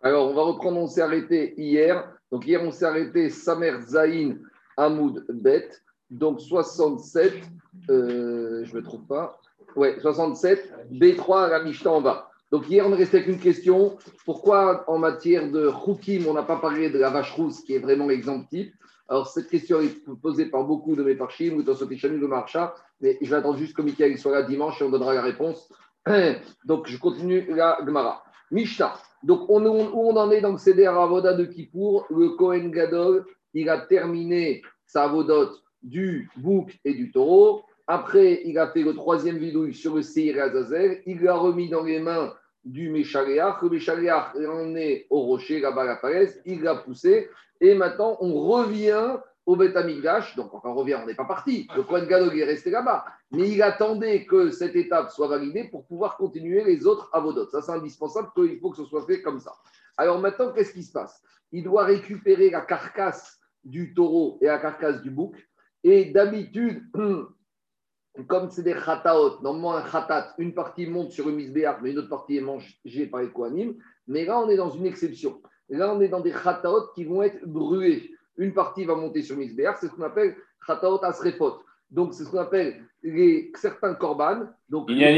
Alors, on va reprendre, on s'est arrêté hier. Donc, hier, on s'est arrêté Samer Zain Hamoud Bet. Donc, 67, euh, je ne me trouve pas. Ouais, 67, B3, la Mishnah en bas. Donc, hier, on est resté avec une question. Pourquoi, en matière de Rukim, on n'a pas parlé de la vache rousse, qui est vraiment l'exemple type? Alors, cette question est posée par beaucoup de mes parchim, ou dans ce de Marcha, mais je vais attendre juste que Michael soit là dimanche et on donnera la réponse. Donc, je continue la Gemara. Mishnah. Donc, on, où on en est dans le Seder Avoda de Kippour Le Kohen Gadol, il a terminé sa avodote du bouc et du taureau. Après, il a fait le troisième vidouille sur le Seir Azazel. Il l'a remis dans les mains du Méchaléach. Le Méchaléach est emmené au rocher, là-bas à la falaise. Il l'a poussé. Et maintenant, on revient au Beth Donc, quand on revient, on n'est pas parti. Le Kohen Gadol est resté là-bas. Mais il attendait que cette étape soit validée pour pouvoir continuer les autres avodotes. Ça, c'est indispensable. Il faut que ce soit fait comme ça. Alors maintenant, qu'est-ce qui se passe? Il doit récupérer la carcasse du taureau et la carcasse du bouc. Et d'habitude, comme c'est des khataot, normalement un khatat, une partie monte sur une misbéach, mais une autre partie est mangée par les kohanim. Mais là, on est dans une exception. Là, on est dans des khataot qui vont être brûlés une partie va monter sur Misbéach, c'est ce qu'on appelle Khataot Asrefot. Donc, c'est ce qu'on appelle les, certains korban. Donc, il y a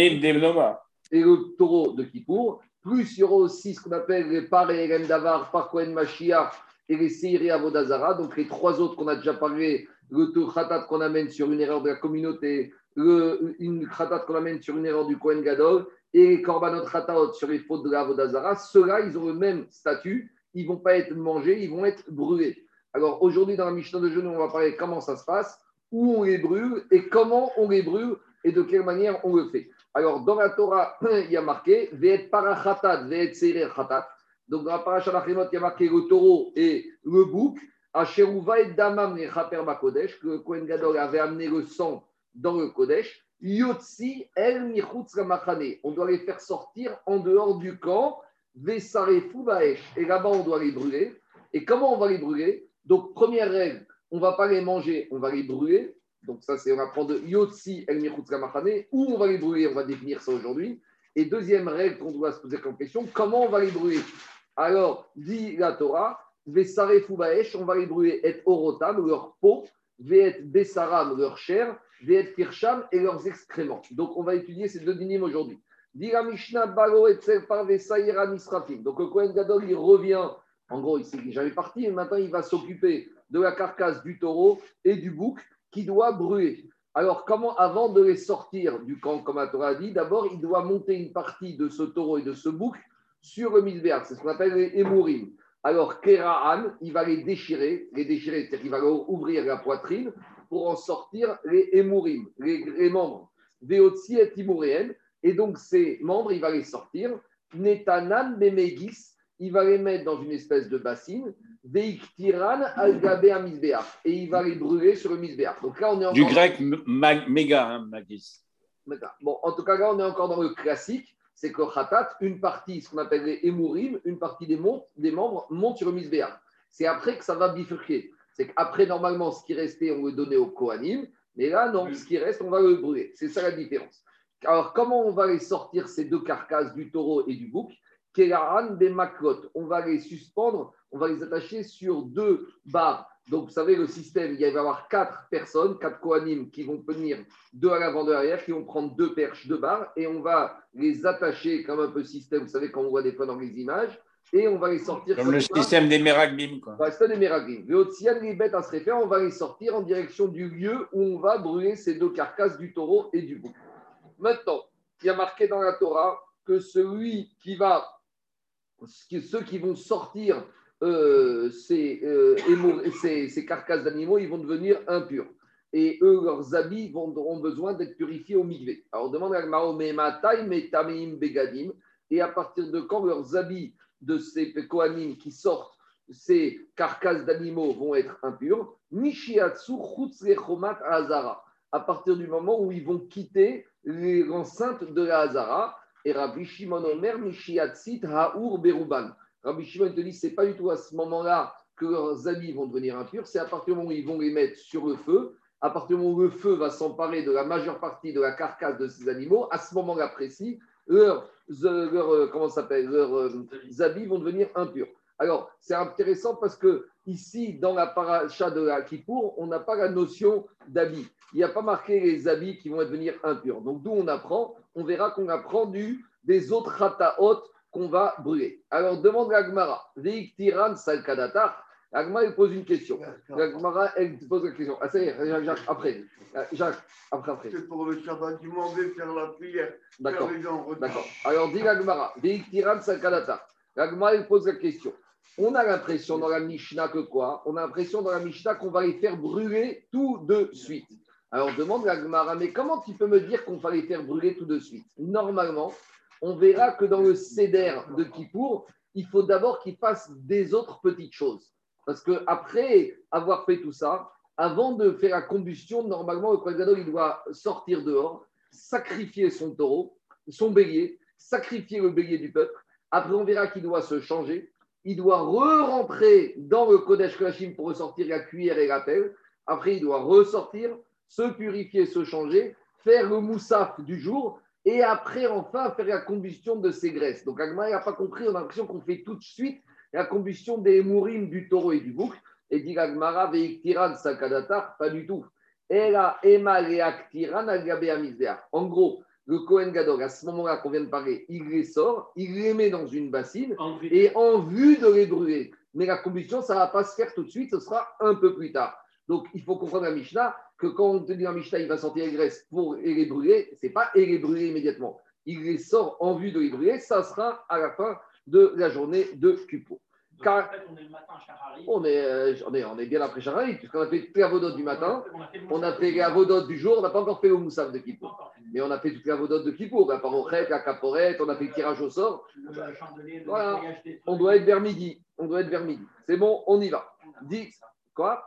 Et le taureau de Kippour. Plus il y aura aussi ce qu'on appelle les par et Davar, par Kohen Mashiach et les Seiri Avodazara. Donc, les trois autres qu'on a déjà parlé, le Khatat qu'on amène sur une erreur de la communauté, le, une Khatat qu'on amène sur une erreur du Kohen Gadol et les Korbanot Khataot sur les fautes de l'Avodazara. Ceux-là, ils ont le même statut. Ils ne vont pas être mangés, ils vont être brûlés. Alors aujourd'hui, dans la Mishnah de Genoux, on va parler comment ça se passe, où on les brûle et comment on les brûle et de quelle manière on le fait. Alors dans la Torah, il y a marqué Ve'et parachatat, ve'et serer chatat. Donc dans la paracha il y a marqué le taureau et le bouc. Asheruva et damam chaper bakodesh, que Kohen Gadol avait amené le sang dans le Kodesh. Yotzi el michutz On doit les faire sortir en dehors du camp. Vesare fubaesh. Et là-bas, on doit les brûler. Et comment on va les brûler? Donc, première règle, on ne va pas les manger, on va les brûler. Donc, ça, c'est on apprend de Yotsi El Machane. Où on va les brûler, on va définir ça aujourd'hui. Et deuxième règle qu'on doit se poser comme question, comment on va les brûler? Alors, dit la Torah, Vesare on va les brûler et Orotam, leur peau, Veet Besaram, leur chair, Veet Kirsham et leurs excréments. Donc, on va étudier ces deux dynimes aujourd'hui. Dit la Mishnah Balo et Par Nisrafim. Donc, le Kohen Gadol, il revient en gros, il s'est jamais parti et maintenant il va s'occuper de la carcasse du taureau et du bouc qui doit brûler. Alors, comment, avant de les sortir du camp, comme la Torah a dit, d'abord, il doit monter une partie de ce taureau et de ce bouc sur le misbéach. C'est ce qu'on appelle les émourim. Alors, Keraan, il va les déchirer, les déchirer, c'est-à-dire qu'il va ouvrir la poitrine pour en sortir les émourim, les, membres. Veotsi et Et donc, ces membres, il va les sortir. Netanan Memegis, il va les mettre dans une espèce de bassine, Veiktiran al et il va les brûler sur le misbéach. Donc là, on est encore... Du grec méga, hein, magis. Bon, en tout cas, là, on est encore dans le classique, c'est que khatat, une partie, ce qu'on appelle les émourim, une partie des, des membres monte sur le. C'est après que ça va bifurquer. C'est qu'après, normalement, ce qui restait, on le donnait au Kohanim, mais là, non, ce qui reste, on va le brûler. C'est ça la différence. Alors, comment on va les sortir, ces deux carcasses du taureau et du bouc? On va les suspendre, on va les attacher sur deux barres. Donc, vous savez, le système, il va y avoir quatre personnes, quatre coanimes qui vont tenir deux à l'avant, deux à l'arrière, qui vont prendre deux perches, deux barres, et on va les attacher comme un peu système, vous savez, quand on voit des fois dans les images, et on va les sortir. Comme le système des Meraglim, quoi. c'est des Meraglim. Le les bêtes à se référer, on va les sortir en direction du lieu où on va brûler ces deux carcasses du taureau et du bouc. Maintenant, il y a marqué dans la Torah que celui qui va ceux qui vont sortir euh, euh, ces, carcasses d'animaux, ils vont devenir impurs. Et eux, leurs habits vont, auront besoin d'être purifiés au migvé. Alors, on demande à Begadim, et à partir de quand leurs habits de ces Kohanim qui sortent ces carcasses d'animaux vont être impurs? Nishiatsu Azara. À partir du moment où ils vont quitter l'enceinte de la Hazara, et Rabbi Shimon Omer, Mishiatzit Haour Beruban. Rabbi Shimon te dit, c'est pas du tout à ce moment-là que leurs habits vont devenir impurs, c'est à partir du moment où ils vont les mettre sur le feu, à partir du moment où le feu va s'emparer de la majeure partie de la carcasse de ces animaux, à ce moment-là précis, leurs, leur, comment s'appelle, leurs habits vont devenir impurs. Alors, c'est intéressant parce que ici, dans la paracha de la Kippour, on n'a pas la notion d'habit. Il n'y a pas marqué les habits qui vont devenir impurs. Donc, d'où on apprend On verra qu'on apprend du, des autres rataot qu'on va brûler. Alors, demande l'Agmara. Veik tiran salkadatar. L'Agmara, elle pose une question. L'Agmara, elle pose la question. Ah, ça y est, Jacques, après. Euh, Jacques, après, après. C'est pour le Shabbat, tu m'en vais faire la prière. D'accord. D'accord. Alors, dit l'Agmara. Veik tiran salkadatar. L'Agmara, elle pose la question. On a l'impression dans la Mishnah que quoi On a l'impression dans la Mishnah qu'on va les faire brûler tout de suite. Alors demande la Gemara, mais comment tu peux me dire qu'on va les faire brûler tout de suite Normalement, on verra que dans le Seder de Kippour, il faut d'abord qu'ils fassent des autres petites choses. Parce qu'après avoir fait tout ça, avant de faire la combustion, normalement, le Kohen il doit sortir dehors, sacrifier son taureau, son bélier, sacrifier le bélier du peuple. Après, on verra qu'il doit se changer il doit re-rentrer dans le Kodesh Klashim pour ressortir la cuillère et la pelle. Après, il doit ressortir, se purifier, se changer, faire le moussaf du jour et après, enfin, faire la combustion de ses graisses. Donc, Agma n'a pas compris, on a l'impression qu'on fait tout de suite la combustion des mourim du taureau et du bouc. Et dit Agmara, Veiktiran Sakadatar, pas du tout. En gros, le Kohen Gadol, à ce moment-là qu'on vient de parler, il les sort, il les met dans une bassine et en vue de les brûler. Mais la combustion, ça ne va pas se faire tout de suite, ce sera un peu plus tard. Donc, il faut comprendre la Mishnah que quand on te dit la Mishnah, il va sortir les graisses pour les brûler, ce n'est pas les brûler immédiatement. Il les sort en vue de les brûler, ça sera à la fin de la journée de Kupo. Car... on est le matin on est, euh, on, est, on est, bien après Shahari, puisqu'on a fait toutes les avodotes du matin, on a fait les avodotes du jour, on n'a pas encore fait le moussaf de Kippour. Mais on a fait toutes les avodotes de Kippour, la parochet, la caporette, on a fait le tirage au sort. Voilà. On doit être vers midi. On doit être vers midi. C'est bon, on y va. Dis, quoi?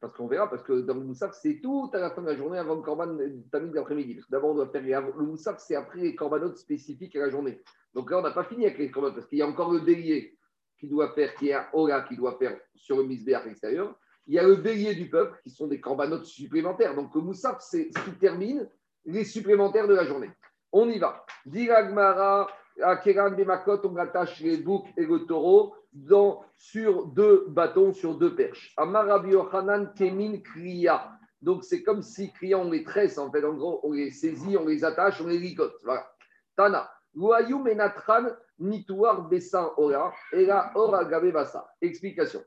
Parce qu'on verra, parce que dans le Moussaf, c'est tout à la fin de la journée avant le Corban Tamid d'après-midi. Parce que d'abord, on doit faire le Moussaf, c'est après les Corbanotes spécifiques à la journée. Donc là, on n'a pas fini avec les Corbanotes, parce qu'il y a encore le bélier qui doit faire, qui est un Ola qui doit faire sur le Misbéach extérieur. Il y a le bélier du peuple qui sont des corbanotes supplémentaires. Donc le Moussaf, c'est ce qui termine les supplémentaires de la journée. On y va. Diragmara, à Keran Bemakot, on attache les boucs et le taureau dans, sur deux bâtons, sur deux perches. Amarabi Yochanan Kemin Kriya. Donc c'est comme si Kriya, on les tresse en fait. En gros, on les saisit, on les attache, on les ligote. Voilà. Tana. Menatran Nituar Bessin Ora, et la Ora Basa. Explication.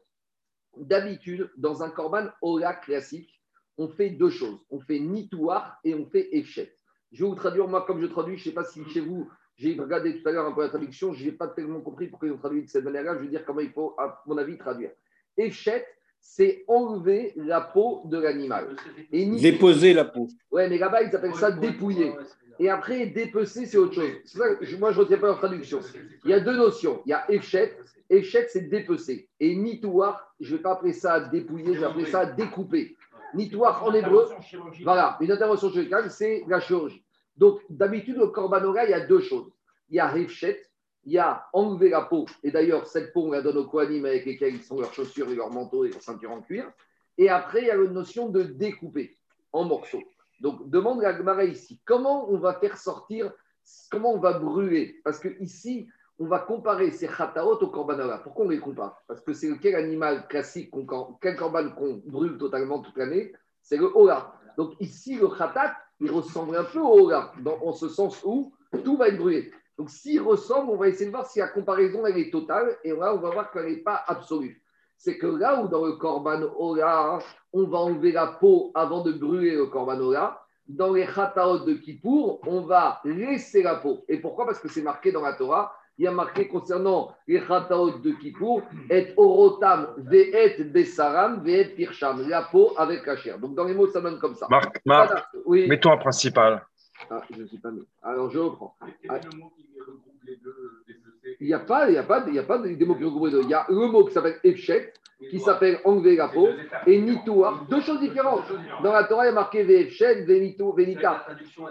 D'habitude, dans un korban Ora classique, on fait deux choses. On fait Nituar et on fait Efchet. Je vais vous traduire, moi, comme je traduis, je ne sais pas si chez vous, j'ai regardé tout à l'heure un peu la traduction, je n'ai pas tellement compris pourquoi ils ont traduit de cette manière-là. Je vais dire comment il faut, à mon avis, traduire. Efchet, c'est enlever la peau de l'animal. Déposer la peau. Ouais, mais là-bas, ils appellent ça dépouiller. Et après, dépecer, c'est autre chose. moi, je ne retiens pas leur traduction. Il y a deux notions. Il y a échec. Échec, c'est dépecer. Et nitouar, je ne vais pas appeler ça dépouiller, je vais appeler ça découper. Nitouar en hébreu, voilà, une intervention chirurgicale, c'est la chirurgie. Donc, d'habitude, au korbanora, il y a deux choses. Il y a réfchet, il y a enlever la peau. Et d'ailleurs, cette peau, on la donne aux koanim avec lesquels ils sont leurs chaussures et leurs manteaux et leurs ceintures en cuir. Et après, il y a la notion de découper en morceaux. Donc, demande à Gmara ici, comment on va faire sortir, comment on va brûler? Parce que ici, on va comparer ces khataot au korbanara. Pourquoi on les compare? Parce que c'est quel animal classique, quel korban qu'on brûle totalement toute l'année? C'est le hola. Donc ici, le khatat, il ressemble un peu au hola, en ce sens où tout va être brûlé. Donc s'il ressemble, on va essayer de voir si la comparaison elle est totale, et là, on va voir qu'elle n'est pas absolue c'est que là où dans le Korban Ola, on va enlever la peau avant de brûler le Korban Ola, dans les Khataot de Kippour, on va laisser la peau. Et pourquoi? Parce que c'est marqué dans la Torah. Il y a marqué concernant les Khataot de Kippour, et orotam ve'et besaram ve'et pircham, la peau avec la chair. Donc dans les mots, ça donne comme ça. Marc, Marc oui. mets-toi un principal. Ah, je ne suis pas mis. Alors je reprends. Ah. Il n'y a pas, il y a pas, il y a pas deux. Il y a le mot qui s'appelle Efchet, qui s'appelle enlever la peau, et Nitoua, deux choses différentes. Dans la Torah, il y a marqué Vefchet, Venito, Venika.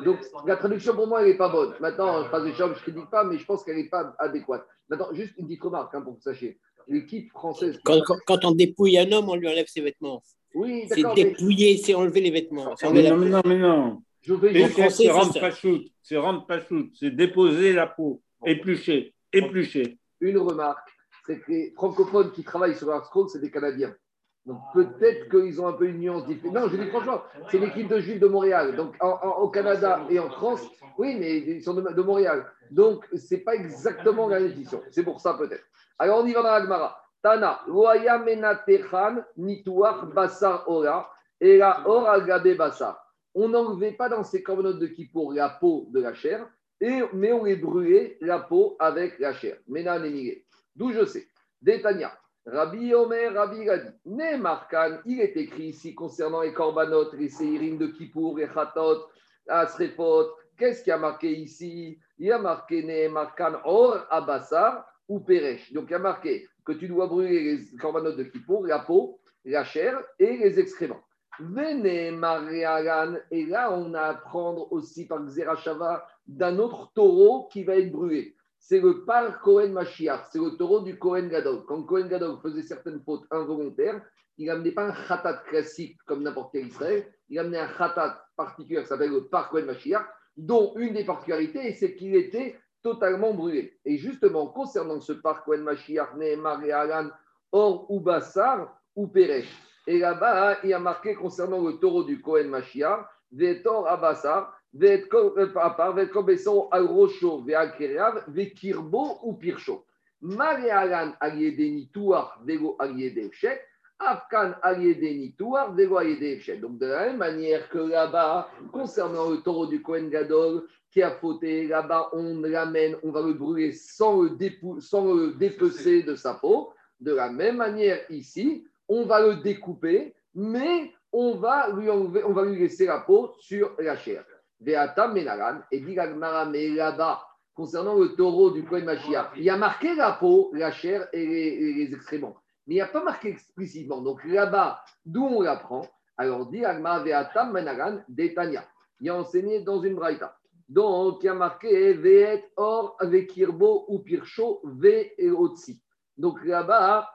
Donc la traduction pour moi, elle n'est pas bonne. Maintenant, je passe des choses, je ne critique pas, mais je pense qu'elle n'est pas adéquate. Maintenant, juste une petite remarque hein, pour que vous sachiez. L'équipe française. Quand, quand, on dépouille un homme, on lui enlève ses vêtements. Oui, C'est dépouiller, c'est enlever les vêtements. Non, mais non, mais non. Je vais c'est rendre pachout, c'est rendre pachout, c'est déposer la peau, éplucher, Une remarque, c'est que les francophones qui travaillent sur leur scroll, c'est des Canadiens. Donc peut-être qu'ils ont un peu une nuance différente. Non, je dis franchement, c'est l'équipe de Juifs de Montréal. Donc au Canada et en France, oui, mais ils sont de, Montréal. Donc ce n'est pas exactement la définition. C'est pour ça peut-être. Alors on y va dans la Gemara. Tana, Loaya Menatechan, Nituach, Basar Ora, et la Ora Gabe Basar. On n'enlevait pas dans ces corbeaux de Kippour la peau de la chair, et, mais on les brûlait la peau avec la chair. Mena D'où je sais. Détania. Rabbi Omer, Rabbi Gadi, Ne Markan, il est écrit ici concernant les korbanot, les séirim de Kippour, les chatot, Asrefot. Qu'est-ce qui a marqué ici? Il y a marqué Ne Markan Or Abassar ou Peresh. Donc il y a marqué que tu dois brûler les korbanot de Kippour, la peau, la chair et les excréments. Venez Mariagan, et là on a à prendre aussi par Xerashava d'un autre taureau qui va être brûlé c'est le par Cohen Mashiach, c'est le taureau du Cohen Gadol. Quand Cohen Gadol faisait certaines fautes involontaires, il n'amenait pas un khatat classique comme n'importe quel Israël, il amenait un khatat particulier qui s'appelle le par Cohen Mashiach, dont une des particularités, c'est qu'il était totalement brûlé. Et justement, concernant ce par Cohen Mashiach, Nehemar et Alan, Or ou Bassar ou Peresh. Et là-bas, il y a marqué concernant le taureau du Cohen Mashiach, Vetor Abassar, vego aliedefchet. Donc de la même manière que là-bas, concernant le taureau du Kohen Gadol qui a fauté, là-bas on l'amène, on va le brûler sans le, sans le dépecer de sa peau. De la même manière ici, on va le découper, mais on va lui, enlever, on va lui laisser la peau sur la chair. Et dit mais là-bas, concernant le taureau du Kohen Mashiach, il y a marqué la peau, la chair et les, excréments. Mais il n'y a pas marqué explicitement. Donc là-bas, d'où on l'apprend? Alors, dit Veatam Menagan Detania. Il y a enseigné dans une braïta. Donc, il y a marqué Veet Or Vekirbo ou Pircho Ve et Otsi. Donc là-bas,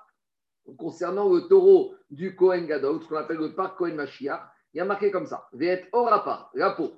concernant le taureau du Kohen Gadol, ce qu'on appelle le parc Kohen Mashiach, il y a marqué comme ça Veet Or la peau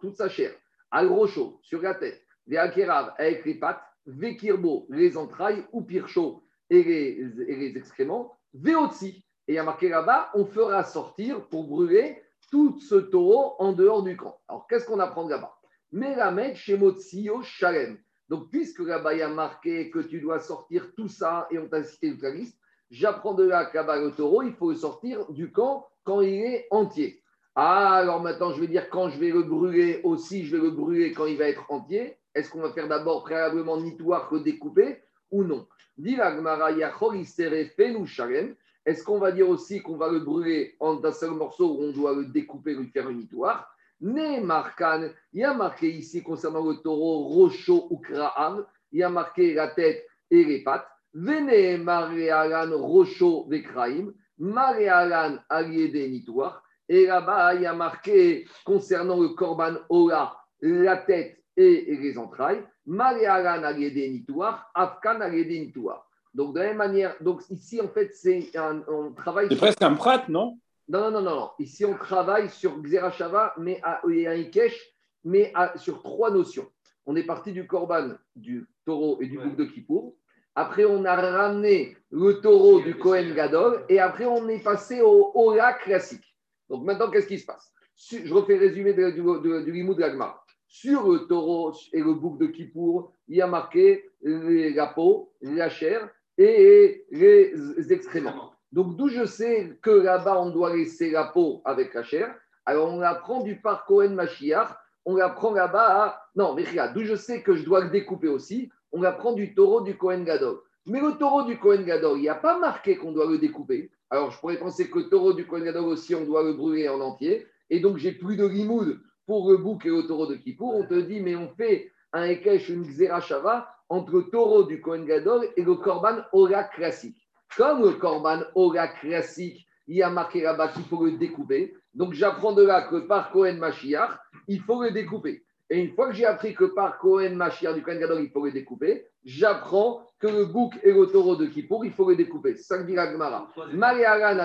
toute sa chair, al rocho, sur la tête, Veakerav, avec les pattes, Vekirbo, les entrailles, ou Pircho, et les, et les excréments, Veotsi. Et il y a marqué là-bas, on fera sortir pour brûler tout ce taureau en dehors du camp. Alors, qu'est-ce qu'on apprend là-bas? Melamed Shemotsio Shalem. Donc, puisque là-bas, il y a marqué que tu dois sortir tout ça, et on t'a cité le liste, j'apprends de là qu'à le taureau, il faut sortir du camp quand il est entier. Ah, alors maintenant, je vais dire quand je vais le brûler aussi, je vais le brûler quand il va être entier. Est-ce qu'on va faire d'abord préalablement nitoire que découper ou non? Est-ce qu'on va dire aussi qu'on va le brûler en un seul morceau où on doit le découper, lui faire une nitoire Né Markan, il y a marqué ici concernant le taureau Rocho ou Kra'am, il y a marqué la tête et les pattes. Vene Maréalan Rocho Vekraim, Maréalan Aliede Nitoire. Et là-bas, il y a marqué concernant le Korban Ola, la tête et les entrailles. Donc, de la même manière, donc ici, en fait, c'est un, on travaille. C'est presque un prat, non? Non, non, non, non, Ici, on travaille sur Xerashava, mais à, et un Ikesh, mais sur trois notions. On est parti du Korban, du taureau et du bouc de Kippour. Après, on a ramené le taureau du Kohen Gadol. Et après, on est passé au Ola classique. Donc maintenant, qu'est-ce qui se passe? Je refais résumé du, du Limou de l'Agma. Sur le taureau et le bouc de Kippour, il y a marqué la peau, la chair et les excréments. Donc d'où je sais que là-bas, on doit laisser la peau avec la chair. Alors on apprend du parc Cohen Mashiach, on l'apprend là-bas à... Non, mais regarde, d'où je sais que je dois le découper aussi, on apprend du taureau du Cohen Gadol. Mais le taureau du Cohen Gadol, il n'y a pas marqué qu'on doit le découper. Alors, je pourrais penser que le taureau du Kohen aussi, on doit le brûler en entier. Et donc, j'ai plus de limoud pour le bouc et le taureau de Kippour. On te dit, mais on fait un Ekech, une Xerashava entre le taureau du Kohen Gadol et le Korban Ora classique. Comme le Korban Ora classique, il y a marqué là-bas qu'il faut le découper. Donc, j'apprends de là que par Kohen Mashiach, il faut le découper. Et une fois que j'ai appris que par Kohen Mashiach du Kohen Gadol, il faut le découper, j'apprends que le bouc et le taureau de Kippour, il faut les découper. Ça dit la Gemara. Mariaran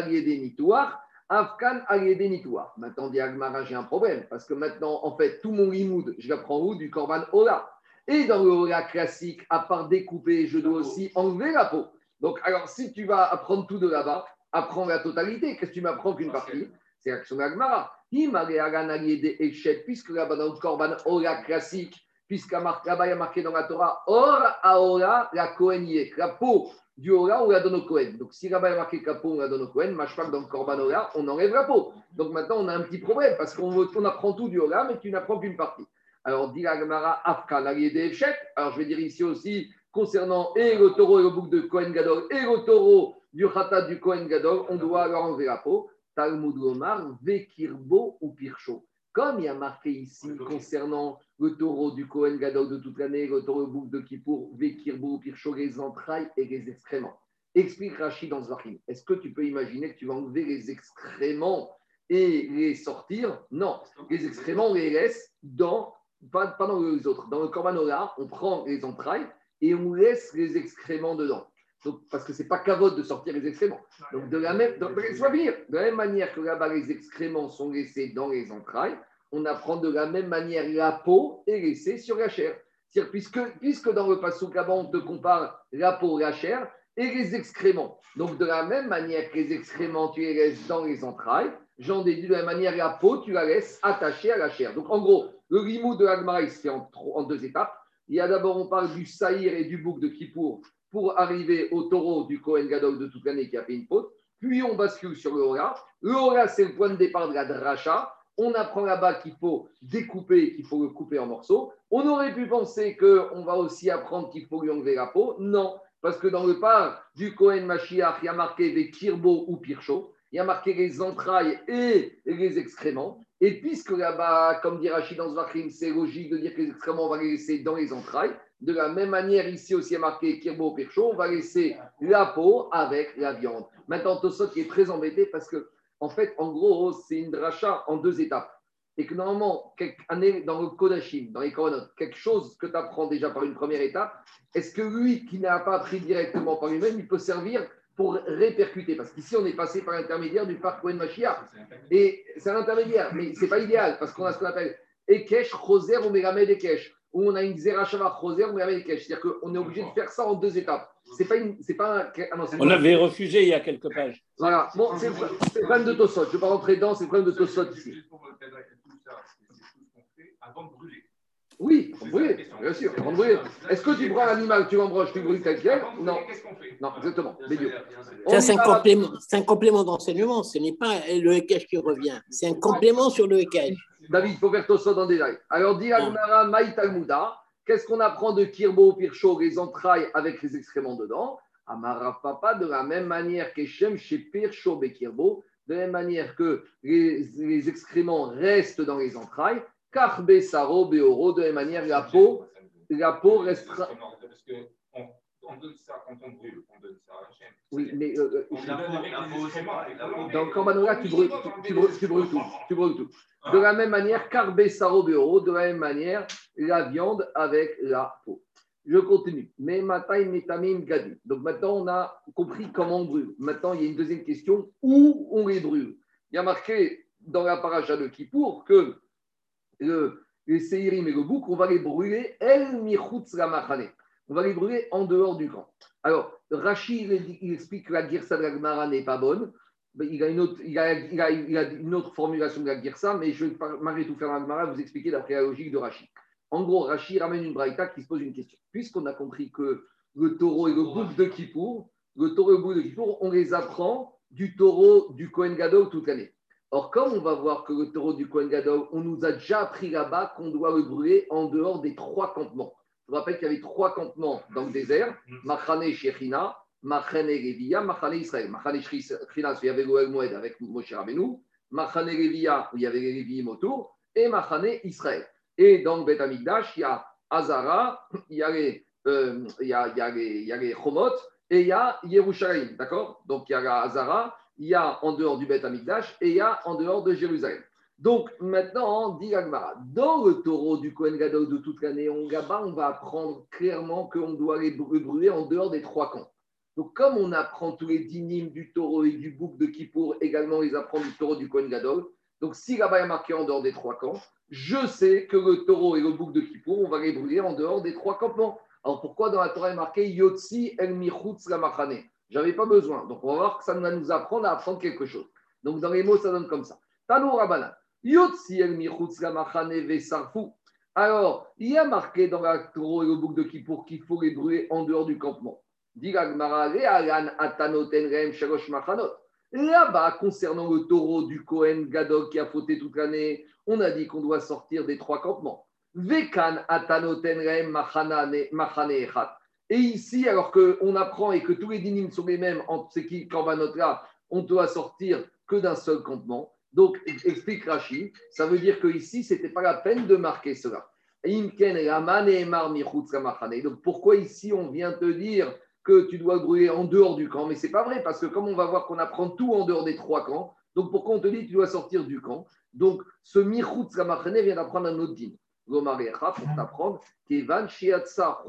Afkan Nitoua. Maintenant, dit Agmara, j'ai un problème, parce que maintenant, en fait, tout mon limoud, je l'apprends où? Du Korban Ola. Et dans le Ola classique, à part découper, je dois aussi enlever la peau. Donc, alors, si tu vas apprendre tout de là-bas, apprends la totalité. Qu'est-ce que tu m'apprends qu'une partie? C'est l'action d'Agmara. Puisque là-bas, dans le Korban Ola classique, là-bas, il y a marqué dans la Torah, Or Aola, la Kohen la peau du Ola, on la donne au Kohen. Donc, si là-bas, il y a marqué Kapo, on la donne au Kohen, pas dans le Korban Ola, on enlève la peau. Donc, maintenant, on a un petit problème parce qu'on on apprend tout du Ola, mais tu n'apprends qu'une partie. Alors, dit la Gemara, Afkan, Alors, je vais dire ici aussi, concernant et le taureau et le bouc de Kohen Gadol et le taureau du Khatat du Kohen Gadol, on doit leur enlever la peau. Talmud Omar, Vekirbo ou Pircho. Comme il y a marqué ici concernant le taureau du Kohen Gadol de toute l'année, le taureau bouc de Kippour, Vekirbo ou Pircho, les entrailles et les excréments. Explique Rachid dans Zvachim. Est-ce que tu peux imaginer que tu vas enlever les excréments et les sortir? Non. Les excréments, on les laisse dans, pas, dans les autres. Dans le Korban on prend les entrailles et on laisse les excréments dedans. Donc, parce que ce n'est pas cavote de sortir les excréments. Donc, de la même, de la même manière que là-bas, les excréments sont laissés dans les entrailles, on apprend de la même manière la peau est laissée sur la chair. Puisque, puisque dans le passage là on te compare la peau, la chair et les excréments. Donc, de la même manière que les excréments, tu les laisses dans les entrailles, j'en déduis de la même manière la peau, tu la laisses attachée à la chair. Donc, en gros, le limou de l'agmara, il se fait en, en deux étapes. Il y a d'abord, on parle du saïr et du bouc de Kippour pour arriver au taureau du Kohen Gadol de toute l'année qui a fait une faute. Puis on bascule sur le Hora. Le Hora, c'est le point de départ de la dracha. On apprend là-bas qu'il faut découper, qu'il faut le couper en morceaux. On aurait pu penser qu'on va aussi apprendre qu'il faut lui enlever la peau. Non, parce que dans le part du Kohen Mashiach, il y a marqué des kirbo ou pircho. Il y a marqué les entrailles et les excréments. Et puisque là-bas, comme dit Rachid dans c'est logique de dire que les excréments, on va les laisser dans les entrailles. De la même manière, ici aussi, a marqué Kirbo Percho, on va laisser la peau avec la viande. Maintenant, Tosot qui est très embêté parce que, en fait, en gros, c'est une dracha en deux étapes. Et que normalement, dans le Kodashim, dans les Koranot, quelque chose que tu apprends déjà par une première étape, est-ce que lui qui n'a pas appris directement par lui-même, il peut servir pour répercuter? Parce qu'ici, on est passé par l'intermédiaire du parc Cohen Mashiach. Et c'est un intermédiaire, mais ce n'est pas idéal, parce qu'on a ce qu'on appelle Ekesh, Roser ou Megamed Ekesh, où on a une Zerachava Roser ou Megamed Ekesh. C'est-à-dire qu'on est obligé de faire ça en deux étapes. C'est pas une, c'est pas un, ah on avait refusé il y a quelques pages. Voilà, bon, c'est le problème de Tosot. Je ne vais pas rentrer dedans, c'est le problème de Tosot ici. Avant de brûler. Oui, brûler, bien sûr, brûler. Est-ce que tu prends l'animal, tu l'embroches, tu brûles tel quel Non. Non, exactement. C'est un, complément, un complément d'enseignement, ce n'est pas le Ekech qui revient, c'est un complément sur le Ekech. David, il faut faire tout ça dans des détail. Alors, dit Agmara Maï qu'est-ce qu'on apprend de Kirbo Pircho, les entrailles avec les excréments dedans Amara Papa, de la même manière qu'Echem chez Pircho Bekirbo, de la même manière que les, les excréments restent dans les entrailles, Karbe Saro Beoro, de la même manière, la peau, la peau restera. Parce qu'on donne ça quand on brûle, on donne ça à la chaîne. Oui, mais euh, euh le Korbanora, tu brûles, tu, brûles, tu brûles tout. Tu brûles tout. De la même manière, Karbe Saro Beoro, de la même manière, la viande avec la peau. Je continue. Mais Metamim Gadi. Donc maintenant, on a compris comment on brûle. Maintenant, il y a une deuxième question où on les brûle? Il y a marqué dans la paracha de Kippour que le, les Seirim et le bouc, on va les brûler El On va les brûler en dehors du camp. Alors, Rachid, il, explique que la Girsa de la n'est pas bonne. Il a, une autre, il, a, il, a, il a, une autre formulation de la Girsa, mais je vais malgré tout faire la Gemara, vous expliquer d'après la logique de Rachid. En gros, Rachid ramène une braïta qui se pose une question. Puisqu'on a compris que le taureau et le bouc de Kippour, le taureau et le bouc de Kippour, on les apprend du taureau du Kohen Gadol toute l'année. Or, comme on va voir que le taureau du Kohen Gadol, on nous a déjà appris là-bas qu'on doit le brûler en dehors des trois campements. Je vous rappelle qu'il y avait trois campements dans le désert Machane Shechina, Machane Revia, Machane Israël. Machane Shechina, il y avait le Moed avec Moshe Rabbeinu, Machane Revia, où il y avait les Lévi'im autour, et Machane Israël. Et dans le Beth Amikdash, il y a Azara, il y a les, euh, il y a, il y a les, il y a les Chomot, et il y a Yerushalayim, d'accord? Donc il y a Azara, il y a en dehors du Beth Amikdash et il y a en dehors de Jérusalem. Donc maintenant, dit Agmara, dans le taureau du Kohen Gadol de toute l'année, on, va apprendre clairement qu'on doit les brûler en dehors des trois camps. Donc, comme on apprend tous les dynimes du taureau et du bouc de Kippour, également les apprend du taureau du Kohen Gadol. Donc, si là-bas a marqué en dehors des trois camps, je sais que le taureau et le bouc de Kippour, on va les brûler en dehors des trois campements. Alors, pourquoi dans la Torah est marqué Yotzi el Michutz la Machane J'avais pas besoin. Donc, on va voir que ça va nous apprendre à apprendre quelque chose. Donc, dans les mots, ça donne comme ça. Tano Rabbanan. Yotzi el Machane. Alors, il y a marqué dans la taureau et le bouc de Kippour qu'il faut les brûler en dehors du campement. Là-bas, concernant le taureau du Kohen Gadol qui a fauté toute l'année, on a dit qu'on doit sortir des trois campements. Vekan Et ici, alors qu'on apprend et que tous les dynimes sont les mêmes entre ces qui on doit sortir que d'un seul campement. Donc, explique Rachid, ça veut dire qu'ici, ce n'était pas la peine de marquer cela. Donc, pourquoi ici on vient te dire que tu dois brûler en dehors du camp? Mais ce n'est pas vrai, parce que comme on va voir qu'on apprend tout en dehors des trois camps, donc pourquoi on te dit que tu dois sortir du camp? Donc, ce Michutz Ramachane vient d'apprendre un autre din. Pour t'apprendre Kevan Shiatsa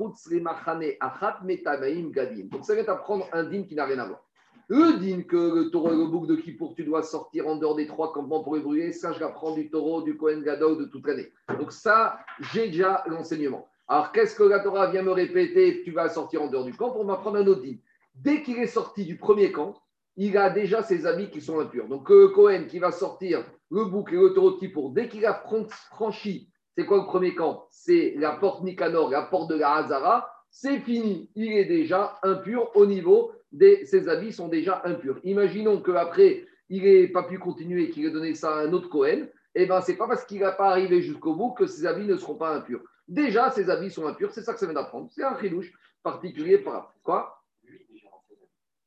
Achat Gadim. Donc, ça vient t'apprendre un din qui n'a rien à voir. Le din que le taureau et le bouc de Kippour, tu dois sortir en dehors des trois campements pour les brûler, ça, je l'apprends du taureau, du Kohen Gadol de toute l'année. Donc, ça, j'ai déjà l'enseignement. Alors, qu'est-ce que la Torah vient me répéter Tu vas sortir en dehors du camp pour m'apprendre un autre din? Dès qu'il est sorti du premier camp, il a déjà ses habits qui sont impurs. Donc, le Kohen qui va sortir le bouc et le taureau de Kippour, dès qu'il a franchi, c'est quoi le premier camp? C'est la porte Nicanor, la porte de la Hazara, c'est fini. Il est déjà impur au niveau des. Ses habits sont déjà impurs. Imaginons qu'après, il n'ait pas pu continuer et qu'il ait donné ça à un autre Cohen. Eh bien, ce n'est pas parce qu'il n'a pas arrivé jusqu'au bout que ses habits ne seront pas impurs. Déjà, ses habits sont impurs. C'est ça que ça vient d'apprendre. C'est un chidouche particulier par Quoi?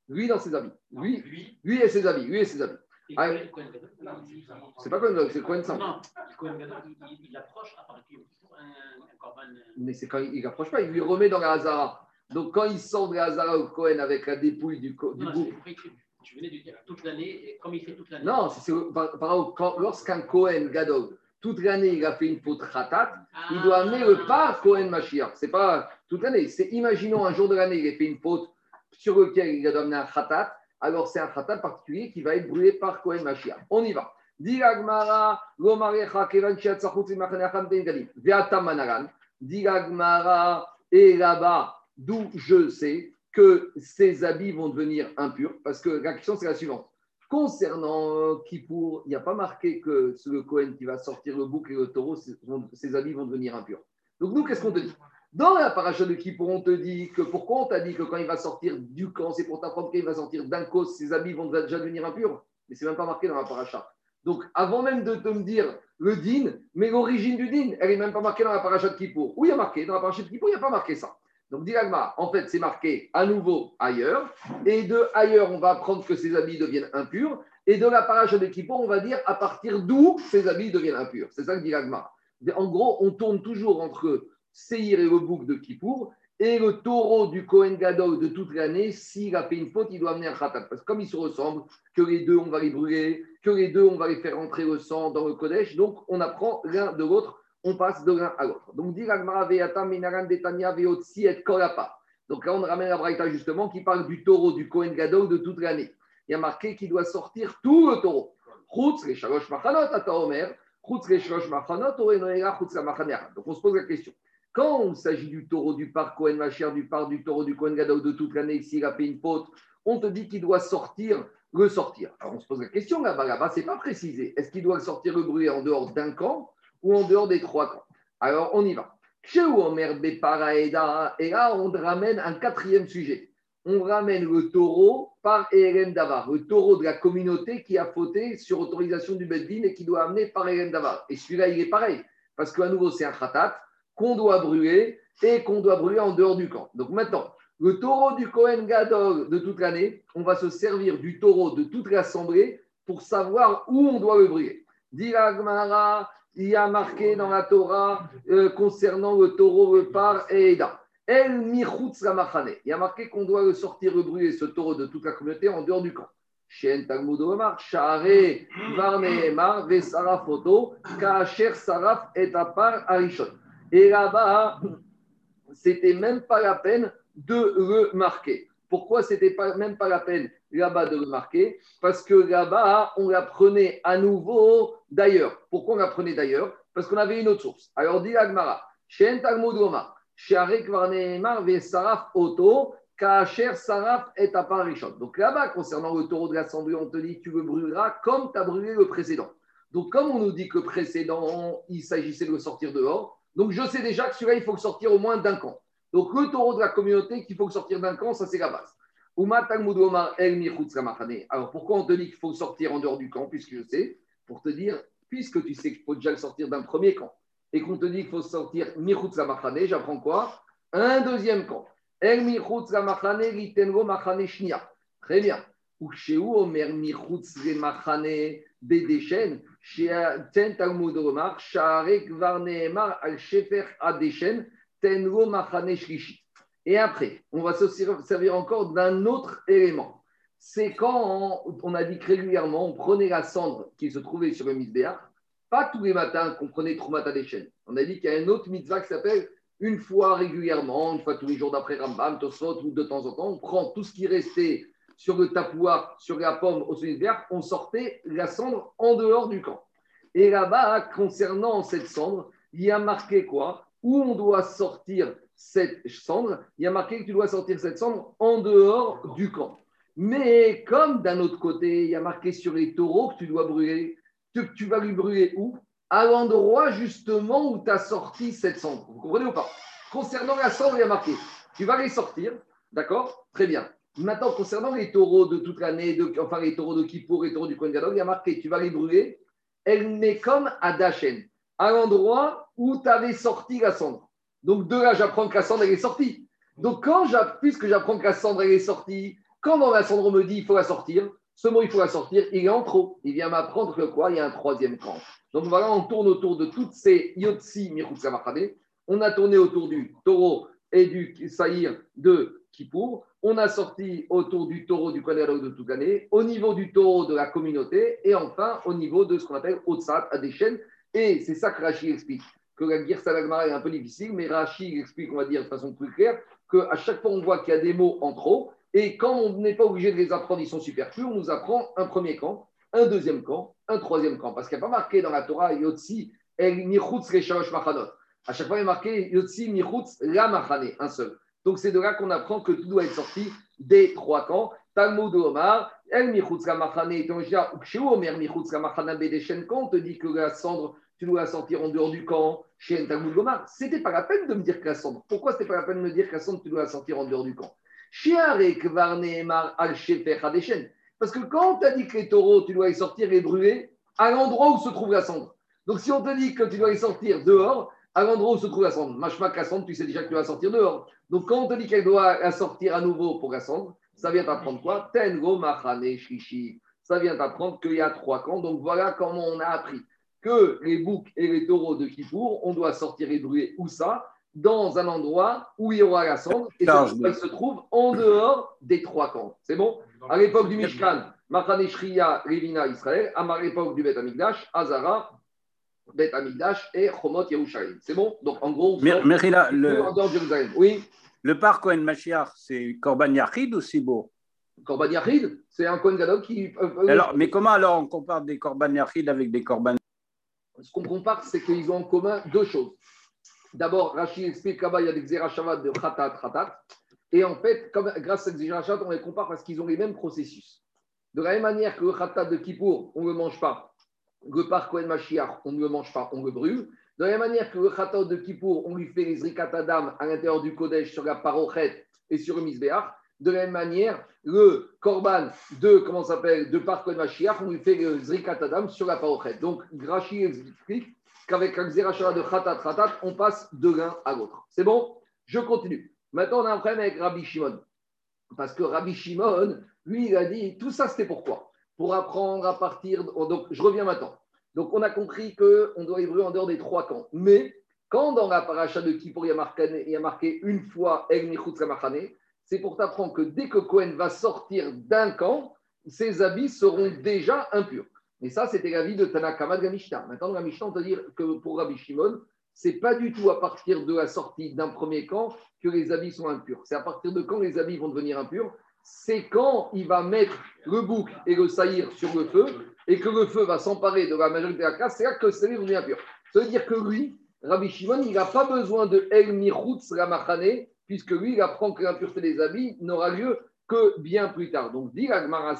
Lui dans ses habits. Lui, lui et ses habits. Lui et ses habits. Ah, c'est pas Cohen c'est Cohen simple. Non, Cohen il, approche à partir mais c'est quand il n'approche pas, il lui remet dans la Hazara. Donc quand il sort de la Hazara au Cohen avec la dépouille du, du non, Tu venais de dire toute l'année, comme il fait toute l'année. Non, c'est par, par lorsqu'un Cohen Gadol, toute l'année, il a fait une faute ratat, il doit amener le ah. par Cohen Mashiach. C'est pas toute l'année. C'est imaginons un jour de l'année, il a fait une faute sur lequel il a amener un ratat, alors c'est un ratat particulier qui va être brûlé par Cohen Mashiach. On y va. Manaran. Diragmara, et là-bas, d'où je sais que ces habits vont devenir impurs, parce que la question c'est la suivante. Concernant Kippour, il n'y a pas marqué que le Cohen qui va sortir le bouc et le taureau, ses habits vont devenir impurs. Donc nous, qu'est-ce qu'on te dit? Dans la paracha de Kippour, on te dit que pourquoi on t'a dit que quand il va sortir du camp, c'est pour t'apprendre qu'il va sortir d'un cause, ses habits vont déjà devenir impurs? Mais c'est même pas marqué dans la paracha. Donc, avant même de te me dire le din, mais l'origine du din, elle n'est même pas marquée dans la paracha de Kippour. Oui, il y a marqué, dans la de Kippour, il n'y a pas marqué ça. Donc, Dilagma, en fait, c'est marqué à nouveau ailleurs. Et de ailleurs, on va apprendre que ses habits deviennent impurs. Et de la paracha de Kippour, on va dire à partir d'où ses habits deviennent impurs. C'est ça que dit. En gros, on tourne toujours entre Seir et le bouc de Kippour et le taureau du Kohen Gadol de toute l'année, s'il a fait une faute, il doit amener un khatat. Parce que comme ils se ressemblent, que les deux, on va les brûler, que les deux, on va les faire rentrer le sang dans le Kodesh. Donc, on apprend l'un de l'autre, on passe de l'un à l'autre. Donc, dit et. Donc là, on ramène la Braïta justement qui parle du taureau du Kohen Gadol de toute l'année. Il y a marqué qu'il doit sortir tout le taureau. Donc, on se pose la question. Quand il s'agit du taureau du parc Cohen Machir, du parc du taureau du Cohen Gadol de toute l'année, s'il a fait une faute, on te dit qu'il doit sortir, le sortir. Alors on se pose la question là-bas, là-bas, c'est pas précisé. Est-ce qu'il doit sortir le bruit en dehors d'un camp ou en dehors des trois camps? Alors on y va. Et là, on ramène un quatrième sujet. On ramène le taureau par Eren Davar, le taureau de la communauté qui a fauté sur autorisation du Beddin et qui doit amener par Eren Davar. Et celui-là, il est pareil, parce qu'à nouveau, c'est un khatat qu'on doit brûler et qu'on doit brûler en dehors du camp. Donc maintenant, le taureau du Kohen Gadol de toute l'année, on va se servir du taureau de toute l'assemblée pour savoir où on doit le brûler. Diragmara, il y a marqué dans la Torah euh, concernant le taureau par et. El Michutz Il y a marqué qu'on doit le sortir, le brûler, ce taureau de toute la communauté en dehors du camp. Shen Talmud Omar, Share Vesara Kacher Saraf et Apar. Et là-bas, c'était même pas la peine de le marquer. Pourquoi c'était pas, même pas la peine là-bas de le marquer Parce que là-bas, on l'apprenait à nouveau d'ailleurs. Pourquoi on l'apprenait d'ailleurs? Parce qu'on avait une autre source. Alors, dit Agmara, Shen Talmud Sharek Saraf Oto, Kacher Saraf et Rishon. Donc là-bas, concernant le taureau de la cendrée, on te dit tu le brûleras comme tu as brûlé le précédent. Donc, comme on nous dit que précédent, il s'agissait de sortir dehors, donc je sais déjà que celui-là, il faut le sortir au moins d'un camp. Donc, le taureau de la communauté qu'il faut le sortir d'un camp, ça c'est la base. Alors, pourquoi on te dit qu'il faut le sortir en dehors du camp, puisque je sais? Pour te dire, puisque tu sais qu'il faut déjà le sortir d'un premier camp, et qu'on te dit qu'il faut sortir Michutz j'apprends quoi? Un deuxième camp. El Michutz Très bien. Omer Michutz Bedeshen, Ten Talmud Omar, Sharek Varneemar Al Shefer Adeshen, Machane. Et après, on va se servir encore d'un autre élément. C'est quand on, a dit régulièrement, on prenait la cendre qui se trouvait sur le misbéach, pas tous les matins qu'on prenait Troumata des chaînes. On a dit qu'il y a un autre mitzvah qui s'appelle une fois régulièrement, une fois tous les jours d'après Rambam, Tosfot, ou de temps en temps, on prend tout ce qui restait sur le tapouar, sur la pomme au misbéach, on sortait la cendre en dehors du camp. Et là-bas, concernant cette cendre, il y a marqué quoi? Où on doit sortir cette cendre, il y a marqué que tu dois sortir cette cendre en dehors du camp. Mais comme d'un autre côté, il y a marqué sur les taureaux que tu dois brûler, tu, tu vas lui brûler où? À l'endroit justement où tu as sorti cette cendre. Vous comprenez ou pas? Concernant la cendre, il y a marqué, tu vas les sortir, d'accord? Très bien. Maintenant, concernant les taureaux de toute l'année, enfin les taureaux de Kippour, les taureaux du Kohen il y a marqué, tu vas les brûler, elle n'est comme à Dachen, à l'endroit où tu avais sorti la cendre. Donc de là, j'apprends que la cendre, est sortie. Donc quand puisque j'apprends que la cendre, est sortie, quand dans la cendre me dit il faut la sortir, ce mot il faut la sortir, il est en trop. Il vient m'apprendre que quoi? Il y a un troisième camp. Donc voilà, on tourne autour de toutes ces Yotsi Mirutsamachade. On a tourné autour du taureau et du saïr de Kippour. On a sorti autour du taureau du Kohen de toute l'année, au niveau du taureau de la communauté, et enfin au niveau de ce qu'on appelle Otsat, à des chaînes. Et c'est ça que Rachid explique que la guerre Salagmara est un peu difficile, mais Rachi explique, on va dire de façon plus claire, qu'à chaque fois on voit qu'il y a des mots en trop, et quand on n'est pas obligé de les apprendre, ils sont superflus, on nous apprend un premier camp, un deuxième camp, un troisième camp. Parce qu'il n'y a pas marqué dans la Torah Yotzi El Michutz Machanot. À chaque fois, il a marqué Yotzi Michutz La Machane, un seul. Donc c'est de là qu'on apprend que tout doit être sorti des trois camps. Talmud Omar, El Machane, Omer Machane Bedeshen, quand on te dit que la cendre tu dois la sortir en dehors du camp, chez Talmud Gomar. C'était pas la peine de me dire que la cendre. Pourquoi c'était pas la peine de me dire que la cendre, tu dois la sortir en dehors du camp? Parce que quand tu as dit que les taureaux, tu dois les sortir et brûler à l'endroit où se trouve la cendre. Donc si on te dit que tu dois les sortir dehors, à l'endroit où se trouve la cendre, machmak la cendre, tu sais déjà que tu vas sortir dehors. Donc quand on te dit qu'elle doit la sortir à nouveau pour la cendre, ça vient t'apprendre quoi? Tengo machane shishi. Ça vient t'apprendre qu'il y a trois camps. Donc voilà comment on a appris que les boucs et les taureaux de Kippour, on doit sortir et brûler où ça? Dans un endroit où il y aura la cendre, et ça se trouve en dehors des trois camps. C'est bon? À l'époque du Mishkan, Machane Shriya, Revina, Israël, à l'époque du Bet Amigdash, Azara, Bet Amigdash et Chomot Yerushalayim. C'est bon? Donc en gros, Mais, là, le, oui le parc Cohen Mashiach, c'est Korban Yachid ou Sibo Korban Yachid, c'est un Kohen Gadol qui. Euh, alors, mais comment alors on compare des Korban Yachid avec des Korban? Ce qu'on compare, c'est qu'ils ont en commun deux choses. D'abord, Rachid explique qu'il y a des Xerashavat de Khatat, Khatat. Et en fait, comme, grâce à ces Xerashavat, on les compare parce qu'ils ont les mêmes processus. De la même manière que le Khatat de Kippour, on ne le mange pas. Le par Kohen Mashiach, on ne le mange pas, on le brûle. De la même manière que le Khatat de Kippour, on lui fait les Zrikat Adam à l'intérieur du Kodesh sur la Parochet et sur le Misbeach. De la même manière, le Korban de, comment s'appelle, de Park Mashiach, on lui fait le Zrikat Adam sur la Parochet. Donc, Grachi explique qu'avec un Zerachara de Khatat Khatat, on passe de l'un à l'autre. C'est bon? Je continue. Maintenant, on a un problème avec Rabbi Shimon. Parce que Rabbi Shimon, lui, il a dit, tout ça, c'était pourquoi? Pour apprendre à partir. Donc, je reviens maintenant. Donc, on a compris qu'on doit évoluer en dehors des trois camps. Mais, quand dans la paracha de Kippour, il y a marqué, il y a marqué une fois El Michutz c'est pour t'apprendre que dès que Cohen va sortir d'un camp, ses habits seront déjà impurs. Mais ça, c'était l'avis de Tanakama de la Maintenant, la Mishnah, on peut dire que pour Rabbi Shimon, c'est pas du tout à partir de la sortie d'un premier camp que les habits sont impurs. C'est à partir de quand les habits vont devenir impurs? C'est quand il va mettre le bouc et le saïr sur le feu et que le feu va s'emparer de la majorité de la casse, c'est là que le vont devenir impur. Ça veut dire que lui, Rabbi Shimon, il n'a pas besoin de El Michutz Ramachane, puisque lui, il apprend que l'impureté des habits n'aura lieu que bien plus tard. Donc, dit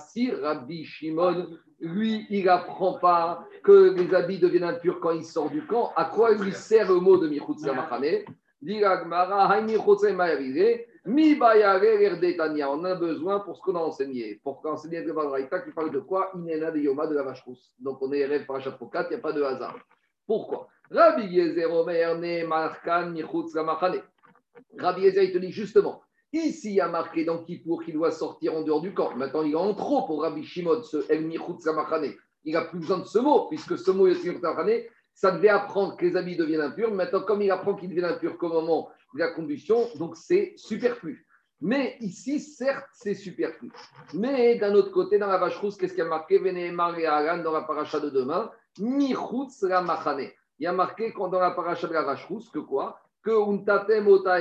si Rabbi Shimon, lui, il n'apprend pas que les habits deviennent impurs quand il sort du camp. À quoi lui sert le mot de Michutz Ramachane Dit Mi On a besoin pour ce qu'on a enseigné. Pour enseigner le Badraïta qui parle de quoi? Inena de Yoma de la vache rousse. Donc on est rêve parachat 4, il n'y a pas de hasard. Pourquoi? Rabbi Yezer. Rabbi Yezer, il te dit justement, ici il y a marqué dans Kippour qu'il doit sortir en dehors du camp. Maintenant il est en trop pour Rabbi Shimon, ce El Michutz Ramachane. Il n'a plus besoin de ce mot, puisque ce mot ça devait apprendre que les habits deviennent impurs. Maintenant, comme il apprend qu'ils deviennent impurs qu'au moment de la combustion, donc c'est superflu. Mais ici, certes, c'est superflu. Mais d'un autre côté, dans la vache rousse, qu'est-ce qu'il y a marqué? Dans la paracha de demain la machane. Il y a marqué dans la paracha de la vache rousse que quoi? Que untatem ota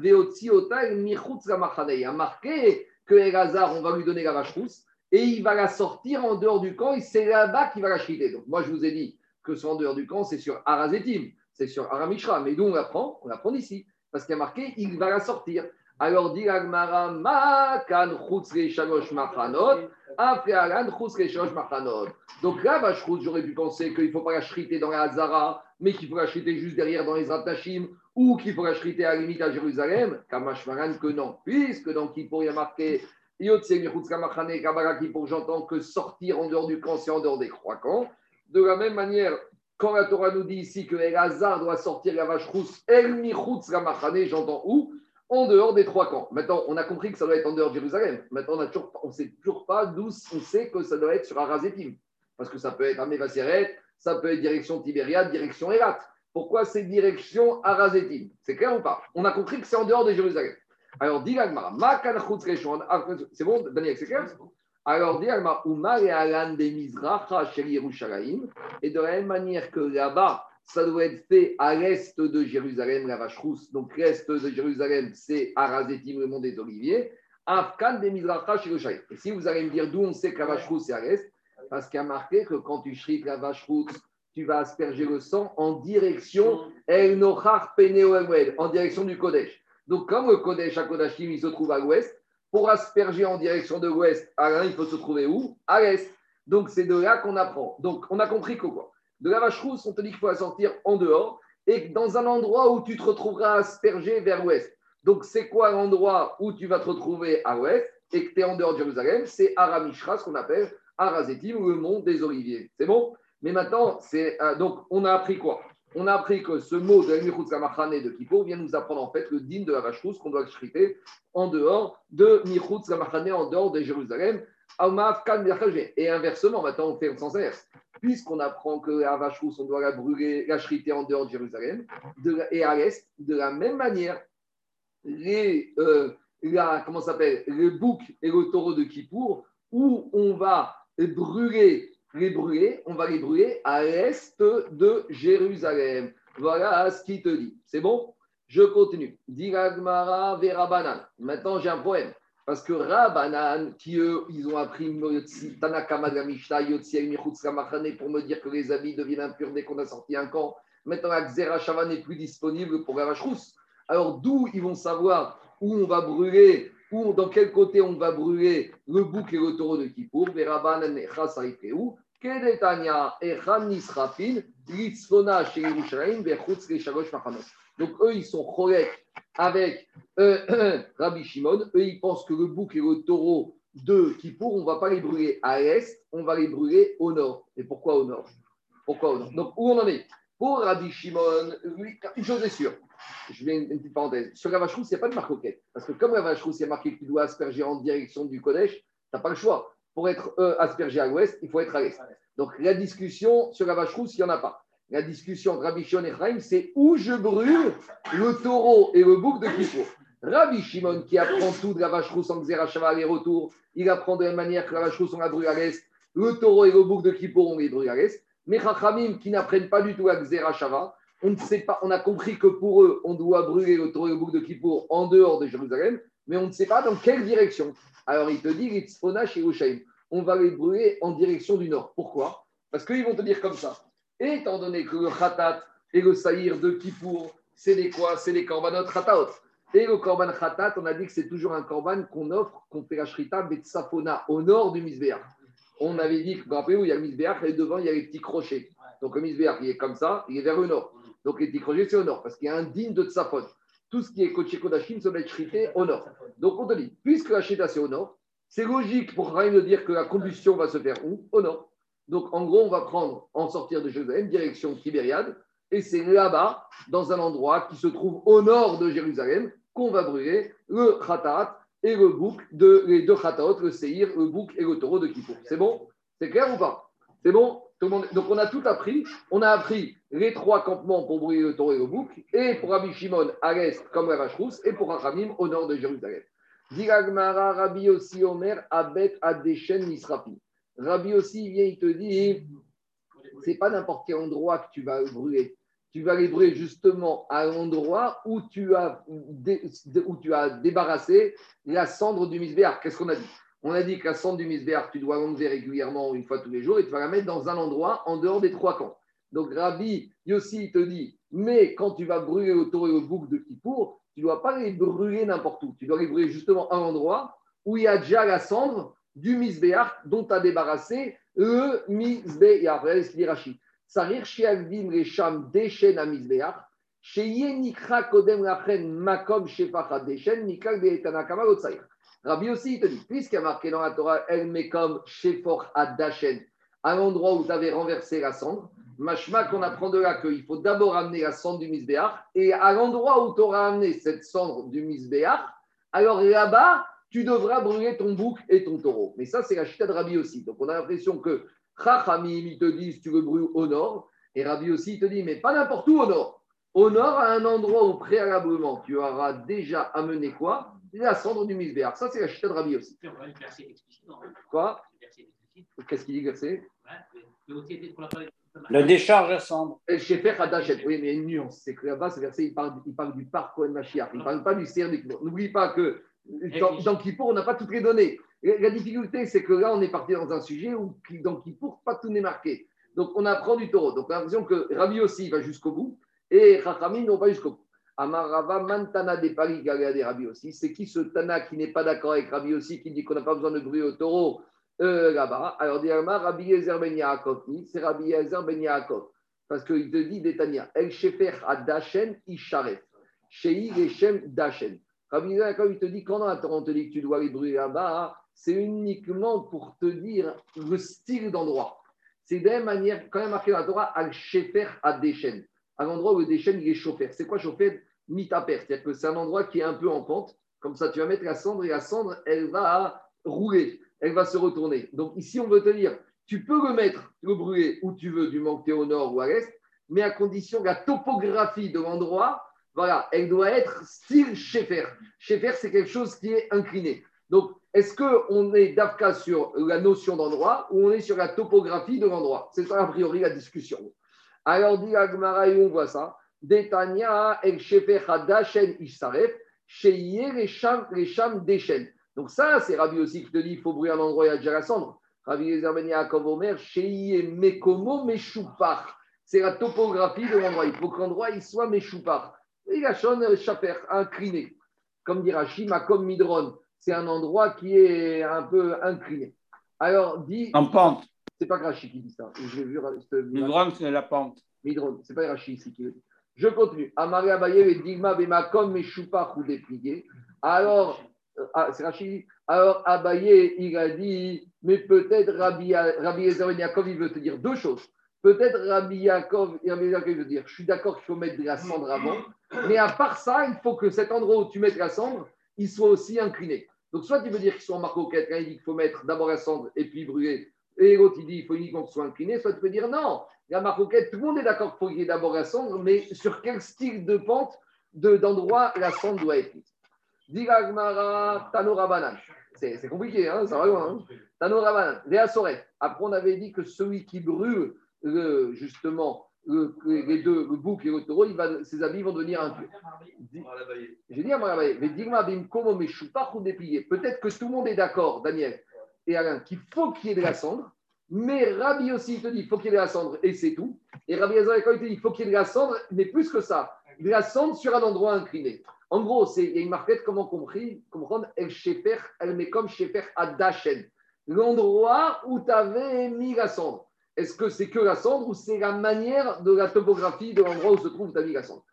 veotzi ota michutz la machane. Il y a marqué que Elazar, on va lui donner la vache rousse et il va la sortir en dehors du camp et c'est là-bas qu'il va la chriter. Donc, moi, je vous ai dit, que ce en dehors du camp, c'est sur Arazetim, c'est sur Aramishra. Mais d'où on l'apprend On l'apprend d'ici. Parce qu'il y a marqué, il va la sortir. Alors, dit Agmara, Makan Shalosh Machanot, Afealan Shalosh Machanot. Donc là, vache j'aurais pu penser qu'il ne faut pas la chriter dans la Hazara, mais qu'il faut la chriter juste derrière dans les Ratashim, ou qu'il faut la chriter à la limite à Jérusalem. Kamashmaran, que non. Puisque dans Kippour, il y a marqué, Yotse Michutz Kamachane, Kabara Kippour, j'entends que sortir en dehors du camp, c'est en dehors des trois camps. De la même manière, quand la Torah nous dit ici que Elazar doit sortir la vache rousse, El Michutz Ramachane, j'entends où? En dehors des trois camps. Maintenant, on a compris que ça doit être en dehors de Jérusalem. Maintenant, on ne sait toujours pas d'où on sait que ça doit être sur Arazetim. Parce que ça peut être Amevaseret, ça peut être direction Tibériade, direction Elat. Pourquoi c'est direction Arazetim? C'est clair ou pas? On a compris que c'est en dehors de Jérusalem. Alors, dit c'est bon, Daniel, c'est clair? Alors, et Alan et de la même manière que là-bas, ça doit être fait à l'est de Jérusalem, la vache rousse. Donc, l'est de Jérusalem, c'est Arazetim, le mont des Oliviers. Afkan des Mizracha Et si vous allez me dire d'où on sait que la vache rousse est à l'est, parce qu'il y a marqué que quand tu shrites la vache rousse, tu vas asperger le sang en direction El en direction du Kodesh. Donc, comme le Kodesh à Kodashim, il se trouve à l'ouest, pour asperger en direction de l'ouest, il faut se trouver où? À l'est. Donc, c'est de là qu'on apprend. Donc, on a compris quoi? De la vache rousse, on te dit qu'il faut la sortir en dehors et dans un endroit où tu te retrouveras aspergé vers l'ouest. Donc, c'est quoi l'endroit où tu vas te retrouver à l'ouest et que tu es en dehors de Jérusalem? C'est Aramishra, ce qu'on appelle Arazetim, le mont des Oliviers. C'est bon? Mais maintenant, c'est euh, donc on a appris quoi? On a appris que ce mot de Kamachane de Kippour vient nous apprendre en fait le digne de la vache rousse qu'on doit chriter en dehors de Michutz Kamachane, en dehors de Jérusalem. Et inversement, maintenant on fait le sens inverse. Puisqu'on apprend que la vache rousse, on doit la brûler, la chriter en dehors de Jérusalem, et à l'est, de la même manière, les, euh, comment s'appelle, le bouc et le taureau de Kippour, où on va brûler les brûler, on va les brûler à l'est de Jérusalem. Voilà ce qu'il te dit. C'est bon? Je continue. Diragmara Verabanan. Maintenant, j'ai un poème. Parce que Rabanan, qui eux, ils ont appris Tanakama de la pour me dire que les habits deviennent impurs dès qu'on a sorti un camp. Maintenant, la Xerashava n'est plus disponible pour la. Alors, d'où ils vont savoir où on va brûler ou dans quel côté on va brûler le bouc et le taureau de Kippour, Verabanan et donc eux, ils sont corrects avec euh, Rabbi Shimon. Eux, ils pensent que le bouc et le taureau de Kippour, on ne va pas les brûler à l'est, on va les brûler au nord. Et pourquoi au nord? Pourquoi au nord? Donc où on en est? Pour Rabbi Shimon, une chose est sûre. Je viens une, petite parenthèse. Sur la vache rousse, il n'y a pas de marque Parce que comme la vache rousse, il y a marqué que tu dois asperger en direction du Kodesh, tu n'as pas le choix pour être euh, aspergé à l'ouest, il faut être à l'est. Donc la discussion sur la vache rousse, il n'y en a pas. La discussion entre Rabbi Shimon et Chaim, c'est où je brûle le taureau et le bouc de Kippour. Rabbi Shimon, qui apprend tout de la vache rousse en Xerashava aller-retour, il apprend de la manière que la vache rousse, on la brûle à l'est, le taureau et le bouc de Kippour, on les brûle à l'est. Mais Chachamim, qui n'apprennent pas du tout à Xerashava, on ne sait pas, on a compris que pour eux, on doit brûler le taureau et le bouc de Kippour en dehors de Jérusalem, mais on ne sait pas dans quelle direction. Alors il te dit, chez on va les brûler en direction du nord. Pourquoi? Parce qu'ils vont te dire comme ça. étant donné que le Khatat et le Saïr de Kippour, c'est des quoi? C'est les korbanot Khataot. Et le korban Khatat, on a dit que c'est toujours un korban qu'on offre, qu'on fait la Shrita Betsafona, au nord du Misbéach. On avait dit que, vous rappelez où il y a le Misbéach et devant il y a les petits crochets. Donc le Misbéach, il est comme ça, il est vers le nord. Donc les crochets, c'est au nord, parce qu'il y a un digne de Tsafon. Tout ce qui est Koché Kodashim se met shrité au nord. Donc on te dit, puisque la Shrita c'est au nord, c'est logique pour rien de dire que la combustion va se faire où? Au nord. Donc en gros, on va prendre, en sortir de Jérusalem, direction Tibériade, et c'est là-bas, dans un endroit qui se trouve au nord de Jérusalem, qu'on va brûler le Khatat et le bouc de les deux Khataot, le Seir, le bouc et le taureau de Kippour. C'est bon? C'est clair ou pas? C'est bon? Donc on a tout appris. On a appris les trois campements pour brûler le taureau et le bouc, et pour Rabbi Shimon à l'est comme la vache rousse, et pour Rachamim au nord de Jérusalem. Diragmara Rabbi aussi Omer Abet Adeshen Nisrapi. Rabbi aussi vient, il te dit, c'est pas n'importe quel endroit que tu vas brûler tu vas les brûler justement à l'endroit où, tu as où tu as débarrassé la cendre du misbéar. Qu'est-ce qu'on a dit? On a dit que la cendre du misbéar, tu dois l'enlever régulièrement une fois tous les jours et tu vas la mettre dans un endroit en dehors des trois camps. Donc Rabbi Yossi te dit, mais quand tu vas brûler le taureau et le bouc de Kippour, tu ne dois pas les brûler n'importe où. Tu dois les brûler justement à l'endroit où il y a déjà la cendre du misbéar dont tu as débarrassé le misbéar. Rabbi aussi, il te dit, puisqu'il y a marqué dans la Torah, El Mekom Shefor à l'endroit où tu avais renversé la cendre, Mashma qu'on apprend de là qu'il faut d'abord amener la cendre du Misbéach, et à l'endroit où tu auras amené cette cendre du Misbéach, alors là-bas, tu devras brûler ton bouc et ton taureau. Mais ça, c'est la chita de Rabbi aussi. Donc on a l'impression que Chachamim, ils te disent tu veux brûler au nord. Et Rabbi aussi, il te dit, mais pas n'importe où au nord. Au nord, à un endroit où préalablement tu auras déjà amené quoi? La cendre du misbéar. Ça, c'est la chita de Rabbi aussi. Quoi? Qu'est-ce qu'il dit verset? La décharge à cendre. Shefer Hadachet. Oui, mais il y a une nuance. C'est que là-bas, ce verset, il parle, il parle du parc Cohen Mashiach. Il ne parle pas du CERN. N'oublie pas que dans, dans Kippour, on n'a pas toutes les données. La difficulté, c'est que là, on est parti dans un sujet où, dans Kippour, pas tout n'est marqué. Donc, on apprend du taureau. Donc, on a l'impression que Rabbi aussi va jusqu'au bout et Chachamim n'ont pas jusqu'au bout. Amarava Mantana des Paris des Rabbi aussi. C'est qui ce Tana qui n'est pas d'accord avec Rabbi aussi, qui dit qu'on n'a pas besoin de bruit au taureau euh, là-bas Alors, dit Rabbi Yezer Ben Yaakov, c'est Rabbi Yezer Ben Yaakov. Parce qu'il te dit, Détania, El Shefer Adashen Isharef. Shei Reshem Dashen. Rabbi Yezer il te dit, quand on te dit que tu dois aller brûler là-bas, c'est uniquement pour te dire le style d'endroit. C'est de la même manière, quand même marqué dans la Torah, al-shefer à Deshen, à l'endroit où le Deshen il est chauffé. C'est quoi chauffer Mitaper, c'est-à-dire que c'est un endroit qui est un peu en pente, comme ça tu vas mettre la cendre et la cendre, elle va rouler, elle va se retourner. Donc ici, on veut te dire, tu peux le mettre, le brûler où tu veux, du manque au nord ou à l'est, mais à condition que la topographie de l'endroit, voilà, elle doit être style Shefer. Shefer, c'est quelque chose qui est incliné. Donc, est-ce qu'on est d'Afka sur la notion d'endroit ou on est sur la topographie de l'endroit? C'est ça, a priori, la discussion. Alors, dit Agmara, on voit ça. Detania, El Shefer Hadashen Resham Deshen. Donc, ça, c'est Rabbi aussi qui te dit il faut brûler un endroit, il y a déjà la cendre. Rabbi Yezer Omer, Sheye Mekomo Meshupar. C'est la topographie de l'endroit. Il faut que l'endroit il soit Meshupar. Il a Shaper, incliné. Comme dit Rachid, comme Midron c'est un endroit qui est un peu incliné. Alors, dit. En pente. C'est pas Rachid qui dit ça. Vu, Midron, c'est la pente. Midron, c'est pas Rachid ici qui le dit. Je continue. Amaria Abaye, et Digma, Bemakom, Meshupa, ou déplié. Alors, ah, c'est Rachid. Alors, Abaye, il a dit, mais peut-être Rabbi, Rabbi Yaakov, il veut te dire deux choses. Peut-être Rabbi Yaakov, Rabbi Yaakov, il veut dire, je suis d'accord qu'il faut mettre de la cendre avant, mais à part ça, il faut que cet endroit où tu mets de la cendre, il soit aussi incliné. Donc, soit tu veux dire qu'ils sont en marcoquette, quand il dit qu'il faut mettre d'abord la cendre et puis brûler, et l'autre il dit qu'il faut uniquement qu'ils soient inclinés, soit tu peux dire non, la marcoquette, tout le monde est d'accord qu'il faut qu'il y ait d'abord la cendre, mais sur quel style de pente d'endroit la cendre doit être mise Digagmara Tanorabanan. C'est compliqué, hein, ça va loin. Hein Tanorabanan. Après, on avait dit que celui qui brûle justement le- les deux, le bouc et le taureau, il va, ses habits vont devenir impurs. J'ai dit à Marabaye, Peut-être que tout le monde est d'accord, Daniel et Alain, qu'il faut qu'il y ait de la cendre, mais Rabbi aussi il te dit qu'il faut qu'il y ait de la cendre et c'est tout. Et Rabbi Azar il te dit qu'il faut qu'il y ait de la cendre, mais plus que ça, de la cendre sur un endroit incliné. En gros, il y a une marquette, comment compris, comprendre, elle met comme sheper à Dachen, l'endroit où tu avais mis la cendre. Est-ce que c'est que la cendre ou c'est la manière de la topographie de l'endroit où se trouve as mis la cendre?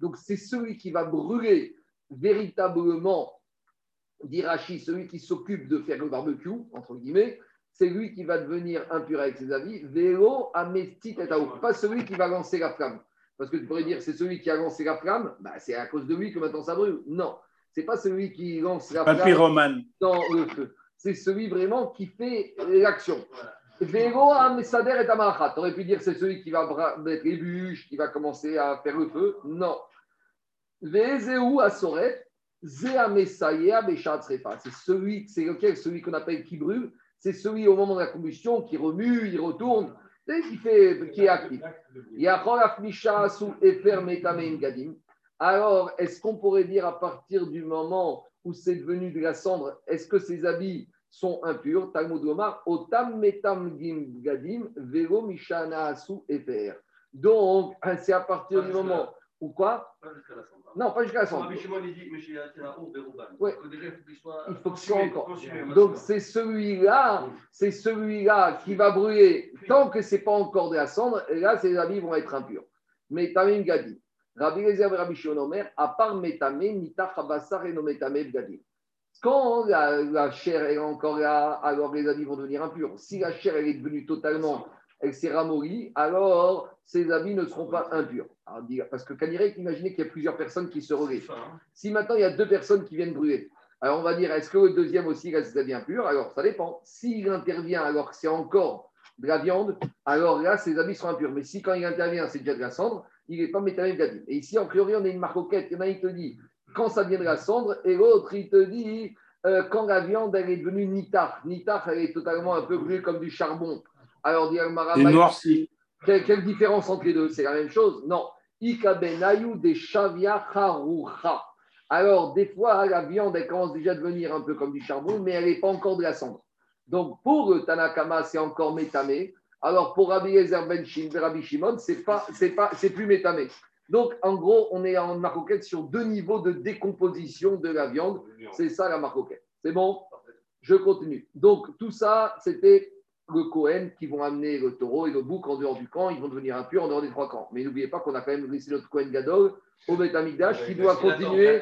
Donc c'est celui qui va brûler véritablement, dit Rachi, celui qui s'occupe de faire le barbecue, entre guillemets, c'est lui qui va devenir impur avec ses avis. Vélo, Amesti. Pas celui qui va lancer la flamme. Parce que tu pourrais dire, c'est celui qui a lancé la flamme, bah, c'est à cause de lui que maintenant ça brûle. Non, c'est pas celui qui lance la Pas flamme dans le feu. C'est celui vraiment qui fait l'action. Véro et Amaracha. Tu aurais pu dire c'est celui qui va mettre les bûches, qui va commencer à faire le feu. Non. Vezeu Asoret. C'est celui, c'est lequel? Celui qu'on appelle qui brûle. C'est celui au moment de la combustion qui remue, il retourne, qui, fait, qui est actif. Alors, est-ce qu'on pourrait dire à partir du moment où c'est devenu de la cendre, est-ce que ces habits sont impurs? Talmud Otam Metam Gadim, Mishana Asu Efer. Donc, c'est à partir du moment où quoi? Non, pas jusqu'à la cendre. Ouais. Il faut que ce soit encore. Donc c'est celui-là, c'est celui-là qui va brûler tant que c'est pas encore de la cendre. Et là, ces habits vont être impurs. Mais Tamim Gadi, Rabbi Lezer et Rabbi Shimon Omer, à part Metame, Nita Chabasar et no Metame Gadi. Quand la, la chair est encore là, alors les habits vont devenir impurs. Si la chair elle est devenue totalement, elle s'est ramollie, alors ces habits ne seront pas impurs. Alors, parce que Kanirek, imaginez qu'il y a plusieurs personnes qui se relaient. Si maintenant il y a deux personnes qui viennent brûler, alors on va dire, est-ce que le deuxième aussi il a ses habits impurs? Alors ça dépend. S'il intervient alors que c'est encore de la viande, alors là ses habits sont impurs. Mais si quand il intervient c'est déjà de la cendre, il n'est pas métamé gadim. Et ici, en priori, on a une marcoquette. Il y en a qui te dit quand ça vient de la cendre, et l'autre il te dit euh, quand la viande elle est devenue nitar. Nitar, elle est totalement un peu brûlée comme du charbon. Alors dit Agmara, Des quelle, quelle différence entre les deux? C'est la même chose? Non. Ikabenayu de Shavia Harucha. Alors, des fois, la viande, elle commence déjà à devenir un peu comme du charbon, mais elle n'est pas encore de la cendre. Donc, pour le Tanakama, c'est encore métamé. Alors, pour Rabbi Ezer Ben Rabbi Shimon, c'est pas, c'est pas, c'est plus métamé. Donc, en gros, on est en maroquette sur deux niveaux de décomposition de la viande. C'est ça la maroquette. C'est bon? Je continue. Donc, tout ça, c'était le Cohen qui vont amener le taureau et le bouc en dehors du camp. Ils vont devenir impurs en dehors des trois camps. Mais n'oubliez pas qu'on a quand même laissé notre Cohen Gadol au Beth Amikdash qui doit continuer.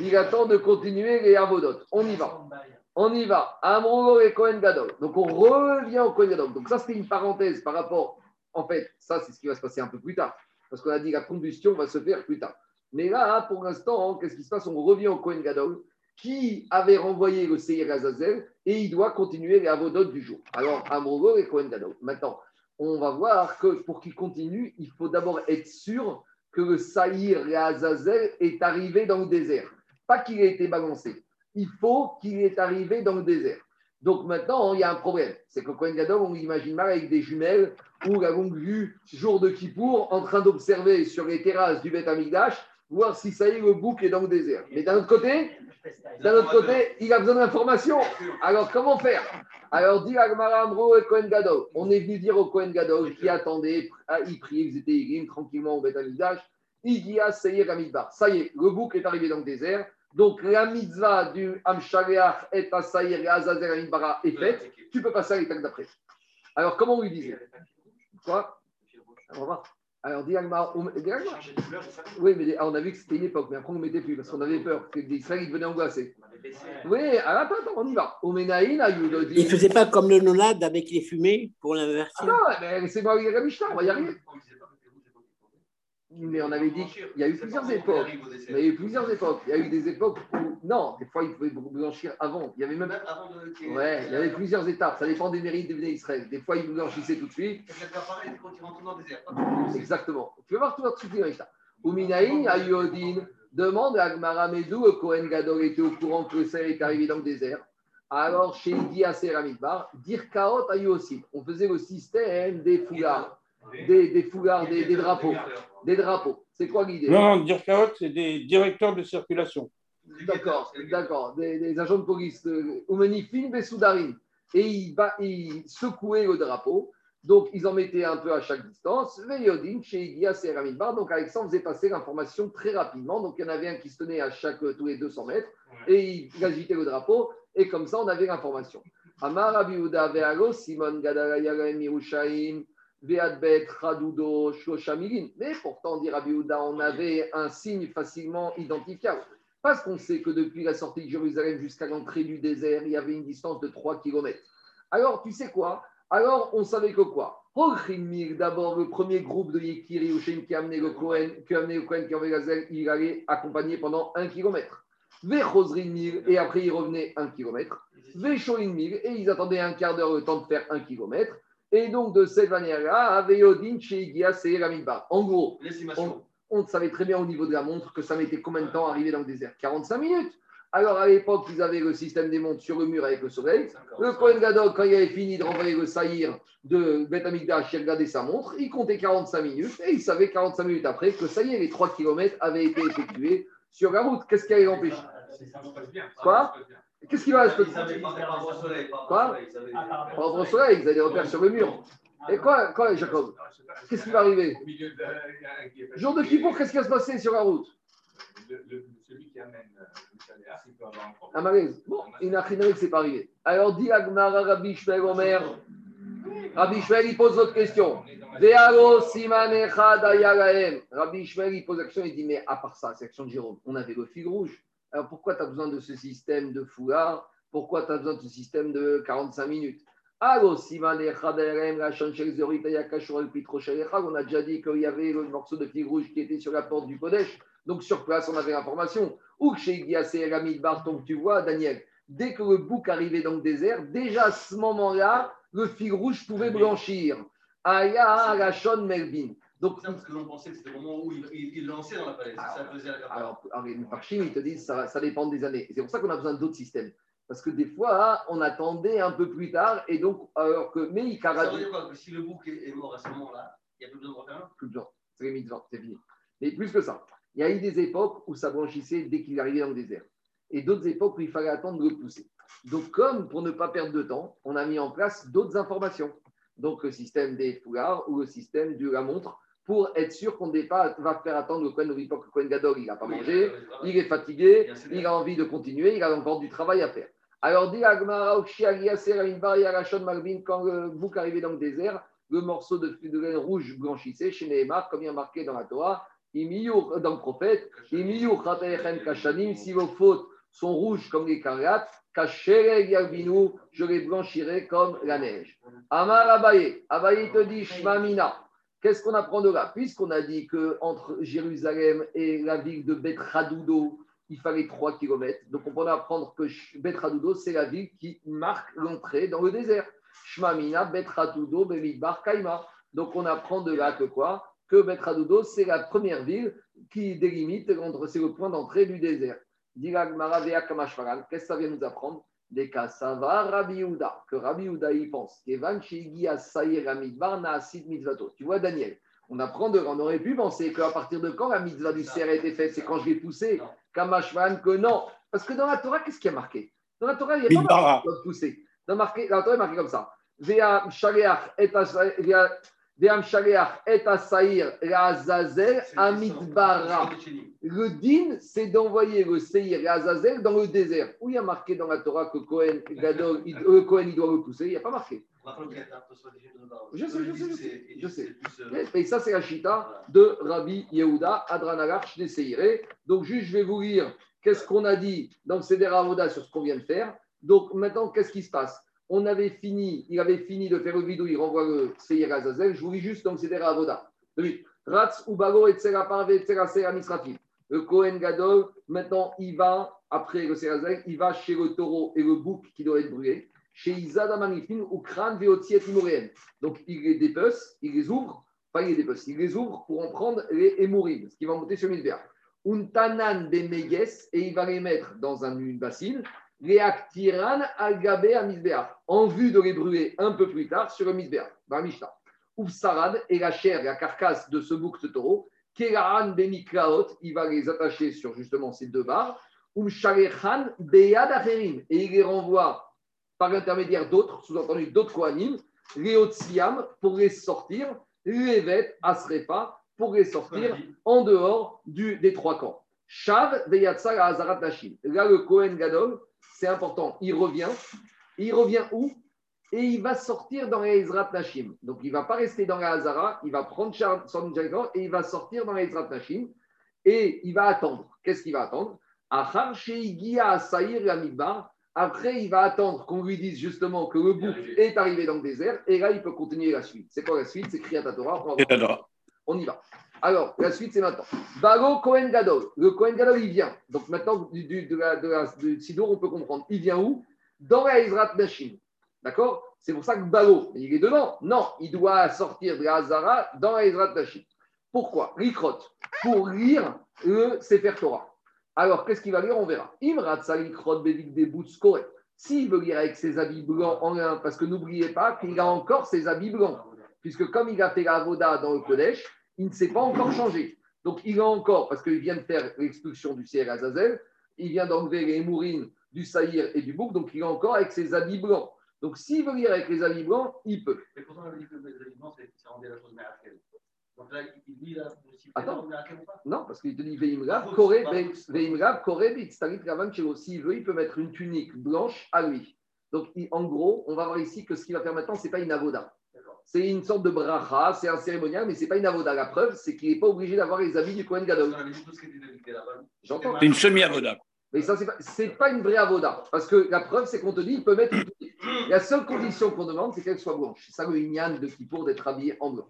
Il attend de continuer les Avodot. On y va. On y va. Amro et Cohen Gadol. Donc on revient au Cohen Gadol. Donc ça, c'était une parenthèse par rapport. En fait, ça, c'est ce qui va se passer un peu plus tard. Parce qu'on a dit que la combustion va se faire plus tard. Mais là, pour l'instant, qu'est-ce qui se passe? On revient au Cohen Gadol qui avait renvoyé le Seir Azazel et il doit continuer les Avodot du jour. Alors, Amro et Cohen Gadol. Maintenant, on va voir que pour qu'il continue, il faut d'abord être sûr que le Saïr et Azazel est arrivé dans le désert. Pas qu'il ait été balancé. Il faut qu'il est arrivé dans le désert. Donc maintenant, il y a un problème. C'est que Cohen Gadol, on l'imagine mal avec des jumelles ou la longue vue, jour de Kippour, en train d'observer sur les terrasses du Beth Amikdash, voir si ça y est, le bouc est dans le désert. Mais d'un autre côté, d'un autre côté, il a besoin d'informations. Alors comment faire? Alors dit Agmara Amro et Cohen Gadol. On est venu dire au Cohen Gadol qui attendait, ah, il priait, ils étaient tranquillement au Beth Amikdash. Igia Seir Amidbar. Ça y est, le bouc est arrivé dans le désert. Donc la mitzvah du Amshaleach et Asaïr et Azazel Amidbara est faite. Tu peux passer à l'étape d'après. Alors comment on lui disait? Quoi? On va voir. Alors dit Agmara, on-. Oui, mais on a vu que c'était une époque, mais après on ne mettait plus parce qu'on avait peur que Israël devenait angoissé. Oui, alors, attends, attends, on y va. Il ne faisait pas comme le nonade avec les fumées pour l'inversion. Non, mais c'est moi la Mishnah, on va y arriver. Mais on avait dit qu'il y a eu plusieurs époques. Il y a eu plusieurs époques. Il y a eu des époques où, non, des fois, il pouvait blanchir avant. Il y avait même. Ouais, il y avait plusieurs étapes. Ça dépend des mérites des Israël. Des fois, il blanchissait tout de suite. Exactement. Tu vas voir tout de suite avec ça. Uminaïn, Ayodin, demande à Agmara Medou, le Kohen Gadol était au courant que le sel est arrivé dans le désert. Alors, chez Idia Seramidbar, dire Kaot a eu aussi. On faisait le système des foulards, des, des foulards, des, des drapeaux. Des drapeaux. C'est quoi l'idée Non, non, dire Kaot, c'est des directeurs de circulation. D'accord, d'accord. Des, des agents de police. euh, Oumenifin Besoudarin. Et ils, ils secouaient le drapeau. Donc, ils en mettaient un peu à chaque distance. Veyodin, chez Seramidbar. Donc, Alexandre faisait passer l'information très rapidement. Donc, il y en avait un qui se tenait à chaque, tous les 200 mètres. Et il agitait le drapeau. Et comme ça, on avait l'information. Amar Simon Gadara Yagaem Yerushalayim ve'adbet Milin. Mais pourtant, dit Rabbi Yehuda, on avait un signe facilement identifiable. Parce qu'on sait que depuis la sortie de Jérusalem jusqu'à l'entrée du désert, il y avait une distance de 3 km. Alors, tu sais quoi? Alors, on savait que quoi? D'abord, le premier groupe de Yekiri Hushem qui a amené le Kohen, qui a amené le Kohen qui a zèle, il allait accompagner pendant un kilomètre. Vechosrinmir, et après, il revenait un kilomètre. Veshorinmir, et ils attendaient un quart d'heure le temps de faire un kilomètre. Et donc, de cette manière-là, Aveodin, Sheigia, c'est Ramidbar. En gros, on, on savait très bien au niveau de la montre que ça mettait combien de temps à arriver dans le désert 45 minutes. Alors à l'époque, ils avaient le système des montres sur le mur avec le soleil. Le Kohen Gadol, quand il avait fini de renvoyer le saïr de Beth Amikdash, il regardait sa montre, il comptait 45 minutes et il savait 45 minutes après que ça y est, les 3 km avaient été effectués sur la route. Qu'est-ce qui allait l'empêcher Quoi? Qu'est-ce qui va se passer Quoi Par rapport au soleil, ils avaient des repères sur le mur. Et quoi, quoi Jacob Qu'est-ce qui va arriver Jour de Kippour, qu'est-ce qui va se passer sur la route Celui qui amène euh, le salaire, il peut avoir un problème. Un malaise. Bon, il n'a rien que c'est pas arrivé. Alors, dit Agmara Rabbi Shmuel Omer. Rabbi Shmuel, il pose autre question. Rabbi Shmuel, il pose la question, il dit, mais à part ça, c'est l'action de Jérôme, on avait le fil rouge. Alors, pourquoi tu as besoin de ce système de foulard? Pourquoi tu as besoin de ce système de 45 minutes? On a déjà dit qu'il y avait le morceau de fil rouge qui était sur la porte du Kodesh. Donc, sur place, on avait l'information. Ou chez Ramid Barton, tu vois, Daniel, dès que le bouc arrivait dans le désert, déjà à ce moment-là, le fil rouge pouvait blanchir. Aya Rachon Melvin. Donc, Ça, parce que l'on pensait que c'était le moment où il, il, il lançait dans la falaise. Alors, ça faisait la carte. alors, alors, les Parchim, ils te disent ça, ça dépend des années. C'est pour ça qu'on a besoin d'autres systèmes. Parce que des fois, on attendait un peu plus tard, et donc, alors que, mais il Ça veut dire quoi Que si le bouc est, mort à ce moment-là, il n'y a plus besoin de refaire un? Plus besoin. C'est mitzvot, c'est fini. Mais plus que ça, il y a eu des époques où ça blanchissait dès qu'il arrivait dans le désert. Et d'autres époques où il fallait attendre de le pousser. Donc, comme pour ne pas perdre de temps, on a mis en place d'autres informations. Donc, le système des foulards ou le système de la montre pour être sûr qu'on ne va pas faire attendre le l'époque. Le Kohen Gadol, il n'a pas Oui, mangé, euh, il est fatigué, Bien il a envie de continuer, il a encore du travail à faire. Alors, dit Agmara, quand le bouc arrivait dans le désert, le morceau de, de laine rouge blanchissait chez Nehemar, comme il y a marqué dans la Torah, dans le prophète, Kashanim, si vos fautes sont rouges comme les cariates, Kashereg, Yalvinu, je les blanchirai comme la neige. Amar Abaye, Abaye te dit, Shmamina. Qu'est-ce qu'on apprend de là? Puisqu'on a dit qu'entre Jérusalem et la ville de Beth Hadoudo, il fallait 3 km. Donc on peut apprendre que Beth Hadoudo, c'est la ville qui marque l'entrée dans le désert. Shmamina, Beth Hadoudo, Bemidbar, Kaima. Donc on apprend de là que quoi? Que Beth Hadoudo, c'est la première ville qui délimite, c'est le point d'entrée du désert. Qu'est-ce que ça vient nous apprendre? Des cas, ça va Rabbi Yehuda, que Rabbi Yehuda il pense. Kevan Mitzvato. Tu vois, Daniel, on apprend de, on aurait pu penser qu'à partir de quand la mitzvah du cerf a été faite, c'est quand je l'ai poussé. Non. Kamashvan, que non. Parce que dans la Torah, qu'est-ce qui a marqué? Dans la Torah, il y a pas marqué de pousser. Dans, la Torah, il est marqué comme ça. Ve'a- et Le din, c'est d'envoyer le Seir et Azazel dans le désert. Où il y a marqué dans la Torah que Cohen, Gadol, il, euh, Cohen, il doit le pousser Il n'y a pas marqué. Je sais, je sais, je sais, je sais. euh, Et ça, c'est la chita de Rabbi Yehuda, Adranarach des Seiré. Donc, juste, je vais vous lire qu'est-ce qu'on a dit dans le Seder Avoda sur ce qu'on vient de faire. Donc, maintenant, qu'est-ce qui se passe? On avait fini, il avait fini de faire le vidéo, il renvoie le Seir Azazel. Je vous lis juste dans le Seder Avoda. Deux minutes. Ratz Ubago et Amisrafim. Le Kohen Gadol, maintenant, il va, après le Seir Azazel, il va chez le taureau et le bouc qui doit être brûlé. Chez Izada Manifin ou Kran Veotiet Imoréen. Donc, il les dépece, il les ouvre, pas il les dépece, il les ouvre pour en prendre les hémorrhoïdes, ce qui va monter sur Midber. Untanan de Meges, et il va les mettre dans un- une bassine. Réactiran al-gabé à en vue de les brûler un peu plus tard sur le Misbéach, dans la Mishnah. Oufsarad et la chair, la carcasse de ce bouc de taureau, Keraan benikraot, il va les attacher sur justement ces deux barres, Umsharechan beyad acherim, et il les renvoie par l'intermédiaire d'autres, sous-entendu d'autres kohanim, Réotsiam pour les sortir, Levet Asrefa pour les sortir en dehors du, des trois camps. Shav Azarat Nashim. Là, le Kohen Gadol, c'est important, il revient. Il revient où? Et il va sortir dans les Ezrat Nashim. Donc, il ne va pas rester dans la Hazara, il va prendre son Jagan et il va sortir dans les Ezrat Nashim. Et il va attendre. Qu'est-ce qu'il va attendre? Après, il va attendre qu'on lui dise justement que le bouc est arrivé dans le désert, et là, il peut continuer la suite. C'est quoi la suite? C'est Kriyat Torah. On, y va. Alors, la suite, c'est maintenant. Bago Kohen Gadol. Le Kohen Gadol, il vient. Donc maintenant, du, de la, Sidour, on peut comprendre. Il vient où? Dans la Ezrat Nashim. D'accord? C'est pour ça que Bago, il est dedans. Non, il doit sortir de la Hazara dans la Ezrat Nashim. Pourquoi? Rikrot. Pour lire le Sefer Torah. Alors, qu'est-ce qu'il va lire? On verra. Imrat Salikrot Bevik des S'il veut lire avec ses habits blancs en lin, parce que n'oubliez pas qu'il a encore ses habits blancs. Puisque comme il a fait la Voda dans le Kodesh, il ne s'est pas encore changé. Donc, il a encore, parce qu'il vient de faire l'expulsion du ciel Azazel, il vient d'enlever les mourines du Saïr et du Bouc, donc il est encore avec ses habits blancs. Donc, s'il veut lire avec les habits blancs, il peut. Mais pourtant, on a dit que les habits blancs, ça rendait la chose donc là, il dit là, Attends. Non, parce qu'il te dit Veimrav, Koré, Veimrav, Koré, Ravan, S'il veut, il peut mettre une tunique blanche à lui. Donc, en gros, on va voir ici que ce qu'il va faire maintenant, ce n'est pas une avoda. C'est une sorte de bracha, c'est un cérémonial, mais ce n'est pas une avoda. La preuve, c'est qu'il n'est pas obligé d'avoir les habits du Kohen Gadol. J'entends. C'est une semi-avoda. Mais ça, ce n'est pas, pas, une vraie avoda. Parce que la preuve, c'est qu'on te dit, il peut mettre une La seule condition qu'on demande, c'est qu'elle soit blanche. C'est ça le Inyan de Kippour d'être habillé en blanc.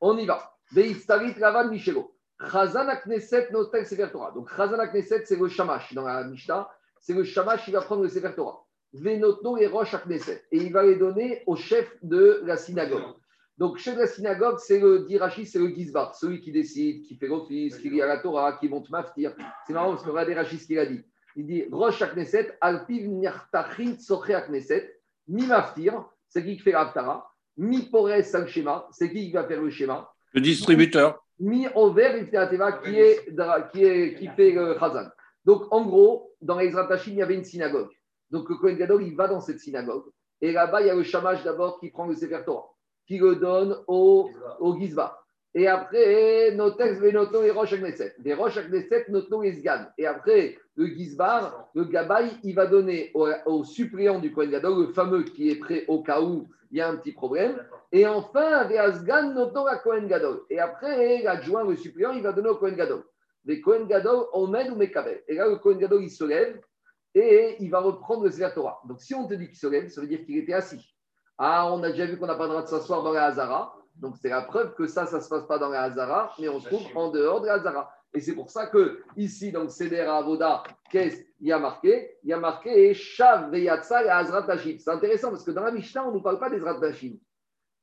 On y va. Veistarit Ravan Michelo. Chazan Akneset Notel Sefer Torah. Donc Chazan Akneset, c'est le Shamash dans la Mishnah. C'est le Shamash qui va prendre le Sefer Torah. Venotno et Rosh Akneset. Et il va les donner au chef de la synagogue. Donc, chef de la synagogue, c'est le dirachi, c'est le Gizbar, celui qui décide, qui fait l'office, qui lit à la Torah, qui monte maftir. C'est marrant parce que regardez Rachid ce qu'il a dit. Il dit Rosh Akneset, Alpiv Nirtachin Soche Akneset, mi maftir, c'est qui qui fait l'Aftara, mi pores al schéma, c'est qui qui va faire le schéma. Le distributeur. Mi over qui est qui est qui fait le Khazan. Donc en gros, dans les il y avait une synagogue. Donc le Kohen Gadol, il va dans cette synagogue. Et là-bas, il y a le Shamash d'abord qui prend le Sefer qui le donne au, au. Et après, nos textes, et Rosh Agneset. Des Rosh Agneset, notons et Sgan. Et après, le Gizbar, le Gabay, il va donner au, au suppléant du Kohen Gadol, le fameux qui est prêt au cas où il y a un petit problème. Et enfin, Asgan, notons la Kohen Gadol. Et après, l'adjoint, le suppléant, il va donner au Kohen Gadol. Les Kohen Gadol, Omed ou Mekabel. Et là, le Kohen Gadol, il se lève et il va reprendre le Sefer Torah. Donc, si on te dit qu'il se lève, ça veut dire qu'il était assis. Ah, on a déjà vu qu'on n'a pas le droit de s'asseoir dans la Hazara. Donc c'est la preuve que ça, ça ne se passe pas dans la Hazara, mais on se trouve en dehors de la Hazara. Et c'est pour ça que ici, dans Seder Avoda, qu'est-ce qu'il y a marqué? Il y a marqué Shav et Azrat C'est intéressant parce que dans la Mishnah, on ne nous parle pas des Tashim.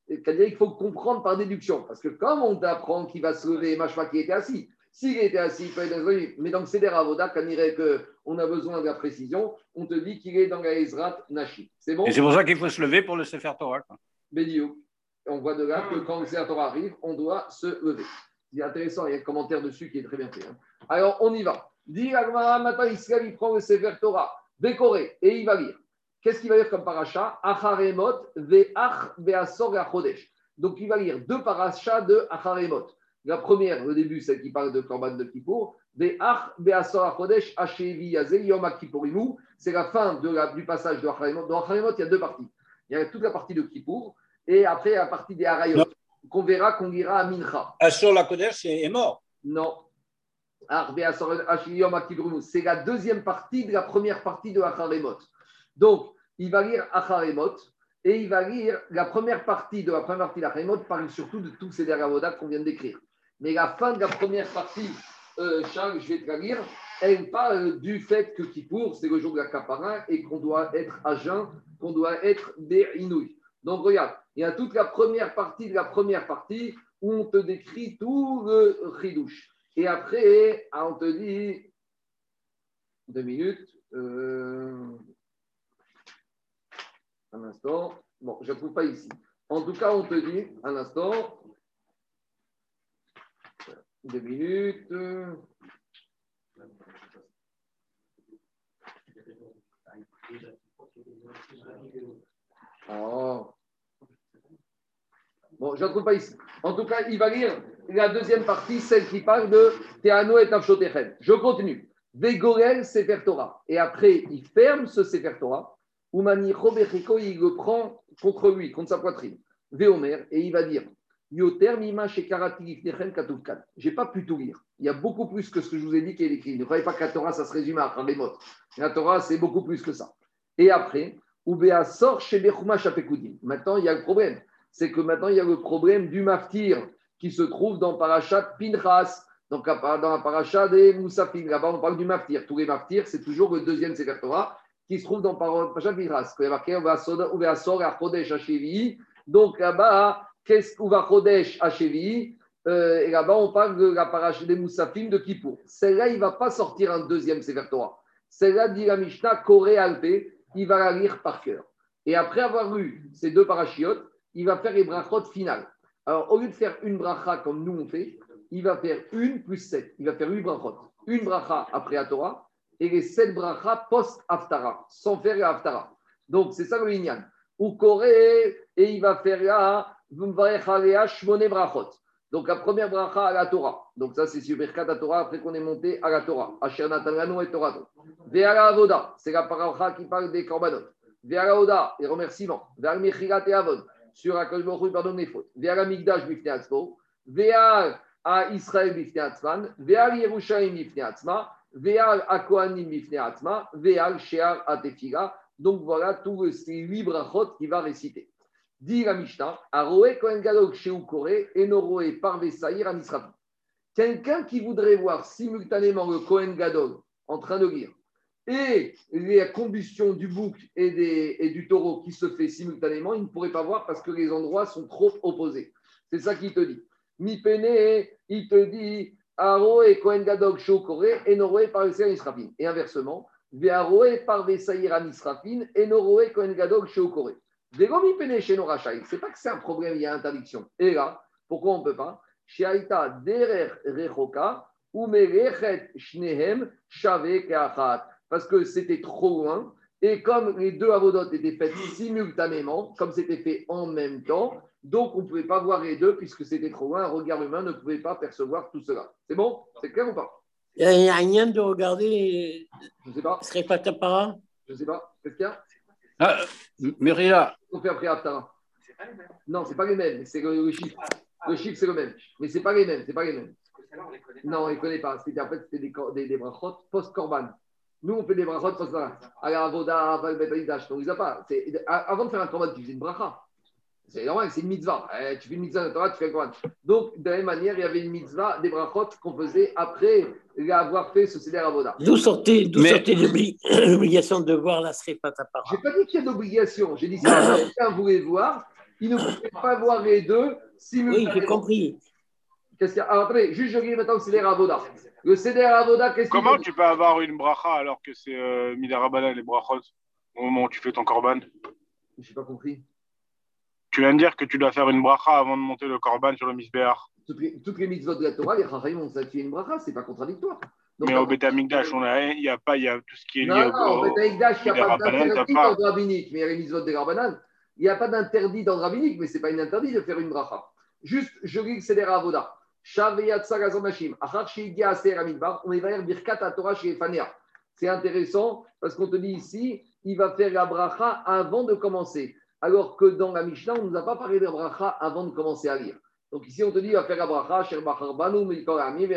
C'est-à-dire qu'il faut comprendre par déduction. Parce que comme on t'apprend qu'il va se lever, Machma qui était assis, s'il était assis, il peut être Mais dans le Seder Avoda, quand il qu'on a besoin de la précision, on te dit qu'il est dans la Ezrat Nashi. C'est bon? Et c'est pour ça qu'il faut se lever pour le Sefer Torah. Bédio on voit de là que quand le Torah arrive, on doit se lever. C'est intéressant, il y a un commentaire dessus qui est très bien fait. Hein. Alors, on y va. Dit maintenant Israël, il prend le Sefer Torah, décoré, et il va lire. Qu'est-ce qu'il va lire comme paracha? Acharemot, ve'ach be'asor Chodesh. Donc, il va lire deux parachas de Acharemot. La première, le début, celle qui parle de Korban de Kippour. C'est la fin de la, du passage de Acharemot. Dans Acharemot, il y a deux parties. Il y a toute la partie de Kippour et après à partir des Harayot, qu'on verra qu'on ira à Mincha. Assur la Kodesh est mort. Non. C'est la deuxième partie de la première partie de Acharemot. Donc, il va lire Acharemot et il va lire la première partie de la première partie de Acharemot, parle surtout de tous ces Deravodas qu'on vient d'écrire. Mais la fin de la première partie, euh, Charles, je vais te la lire, elle parle du fait que Kippour, c'est le jour de la Capara et qu'on doit être à jeun, qu'on doit être Béinouï. Donc regarde, il y a toute la première partie de la première partie où on te décrit tout le ridouche. Et après, ah, on te dit, deux minutes, euh, Un instant. Bon, je ne trouve pas ici. En tout cas, on te dit, un instant. Deux minutes. Oh. Bon, je ne trouve pas ici. En tout cas, il va lire la deuxième partie, celle qui parle de Théano et Tavshotechem. Je continue. Vegorel Sefer Torah. Et après, il ferme ce Sefer Torah. Oumani Robechiko, il le prend contre lui, contre sa poitrine. Véomer, et il va dire N'ai pas pu tout lire. Il y a beaucoup plus que ce que je vous ai dit qui est écrit. Ne croyez pas que la Torah, ça se résume à les mots. La Torah, c'est beaucoup plus que ça. Et après, Oubea sort chez. Maintenant, il y a le problème. C'est que maintenant, il y a le problème du maftir qui se trouve dans Parashat Pinchas. Donc, dans la paracha des Moussafim, là-bas, on parle du maftir. Tous les maftirs, c'est toujours le deuxième Sefer Torah qui se trouve dans paracha Pinchas. Donc, là-bas, qu'est-ce qu'on va Chodesh Hachevi euh, Et là-bas, on parle de la paracha des Moussafim de Kippour. Celle-là, il ne va pas sortir un deuxième Sefer Torah. Celle-là, dit la Mishnah, Koré Alpé, il va la lire par cœur. Et après avoir lu ces deux parachiotes, il va faire les brachot finales. Alors, au lieu de faire une bracha comme nous on fait, il va faire une plus sept. Il va faire huit brachot. Une bracha après la Torah et les sept brachas post-Aftara, sans faire la Aftara. Donc, c'est ça le lignan. Ou Koré, et il va faire brachot. Donc, la première bracha à la Torah. Donc, ça, c'est sur Birkat Torah après qu'on est monté à la Torah. Asher Natalano et Torah. Ve'ala Avoda, c'est la paracha qui parle des korbanot. Ve'ala Oda, les remerciements. Ve'al Mechirat et Avod, sur Akash Baruch pardonne les fautes. Ve'ala Migdash Bifne Atzmo. Ve'al à Israël Bifne Atzman. Ve'al Yerushalayim Bifne Atzma. Ve'al Akohanim Bifne Atzma. Ve'al Shear Atefila. Donc, voilà tous ces huit brachot qu'il va réciter. Dit la Mishnah, Aroé Kohen Gadol Sheu Kore, Enoroé Parve Saïr. Quelqu'un qui voudrait voir simultanément le Kohen Gadol en train de lire et la combustion du bouc et, du taureau qui se fait simultanément, il ne pourrait pas voir parce que les endroits sont trop opposés. C'est ça qu'il te dit. Mi pene, il te dit Aro et Kohen Gadol Sheu Kore, Enoroé Parve Saïr Anisrafin. Et inversement, Ve'aroé Parve Saïr Anisrafin, Enoroé Kohen Gadol Sheu Kore. C'est pas que c'est un problème, il y a interdiction. Et là, pourquoi on ne peut pas? Parce que c'était trop loin. Et comme les deux avodotes étaient faites simultanément, comme c'était fait en même temps, donc on ne pouvait pas voir les deux puisque c'était trop loin. Un regard humain ne pouvait pas percevoir tout cela. C'est bon? C'est clair ou pas? Il n'y a rien de regarder. Je ne sais pas. Ce serait pas ta Je ne sais pas. Qu'est-ce qu'il y a? Ah, Myria. On fait après Aftara. Non, ce n'est pas les mêmes. C'est le, chiffre. Le chiffre, c'est le même. Mais ce n'est pas les mêmes. C'est pas les mêmes. Non, on les connaît pas. C'était, en fait, c'était des, des, brachot post-korban. Nous, on fait des brachot ils pas. Avant de faire un korban, tu faisais une bracha. C'est normal, c'est une mitzvah. Eh, tu fais une mitzvah tu fais un korban. Donc, de la même manière, il y avait une mitzvah des brachot qu'on faisait après avoir fait ce CDR Avoda. D'où sortait, l'obligation de voir la Srefa Tapara? Je n'ai pas dit qu'il y a d'obligation. J'ai dit si quelqu'un voulait voir, il ne pouvait pas voir les deux simultanément. Oui, j'ai compris. Qu'est-ce qu'il y a? Alors, attendez, juste je regarde maintenant le CDR Avoda. Le CDR Avoda, qu'est-ce Comment tu peux avoir une bracha alors que c'est euh, Midarabana les brachot? Au moment où tu fais ton korban? Je n'ai pas compris. Tu viens de dire que tu dois faire une bracha avant de monter le korban sur le misbéar. Toutes les, toutes les mitzvot de la Torah, les Chachamim ont statué une bracha, c'est pas contradictoire. Donc, mais au Betamikdash, il n'y a pas, il y a tout ce qui est lié non, non, au, au Betamikdash, il n'y a pas d'interdit dans le rabbinique, mais il y a les mitzvot des Rabbanan. Il n'y a pas d'interdit dans le rabbinique, mais ce n'est pas une interdit de faire une bracha. Juste, je lis que c'est des Ravoda. C'est intéressant parce qu'on te dit ici, il va faire la bracha avant de commencer alors que dans la Mishnah, on ne nous a pas parlé de bracha avant de commencer à lire. Donc ici, on te dit, va faire la bracha, Sher Bacharbanu, Mikorami.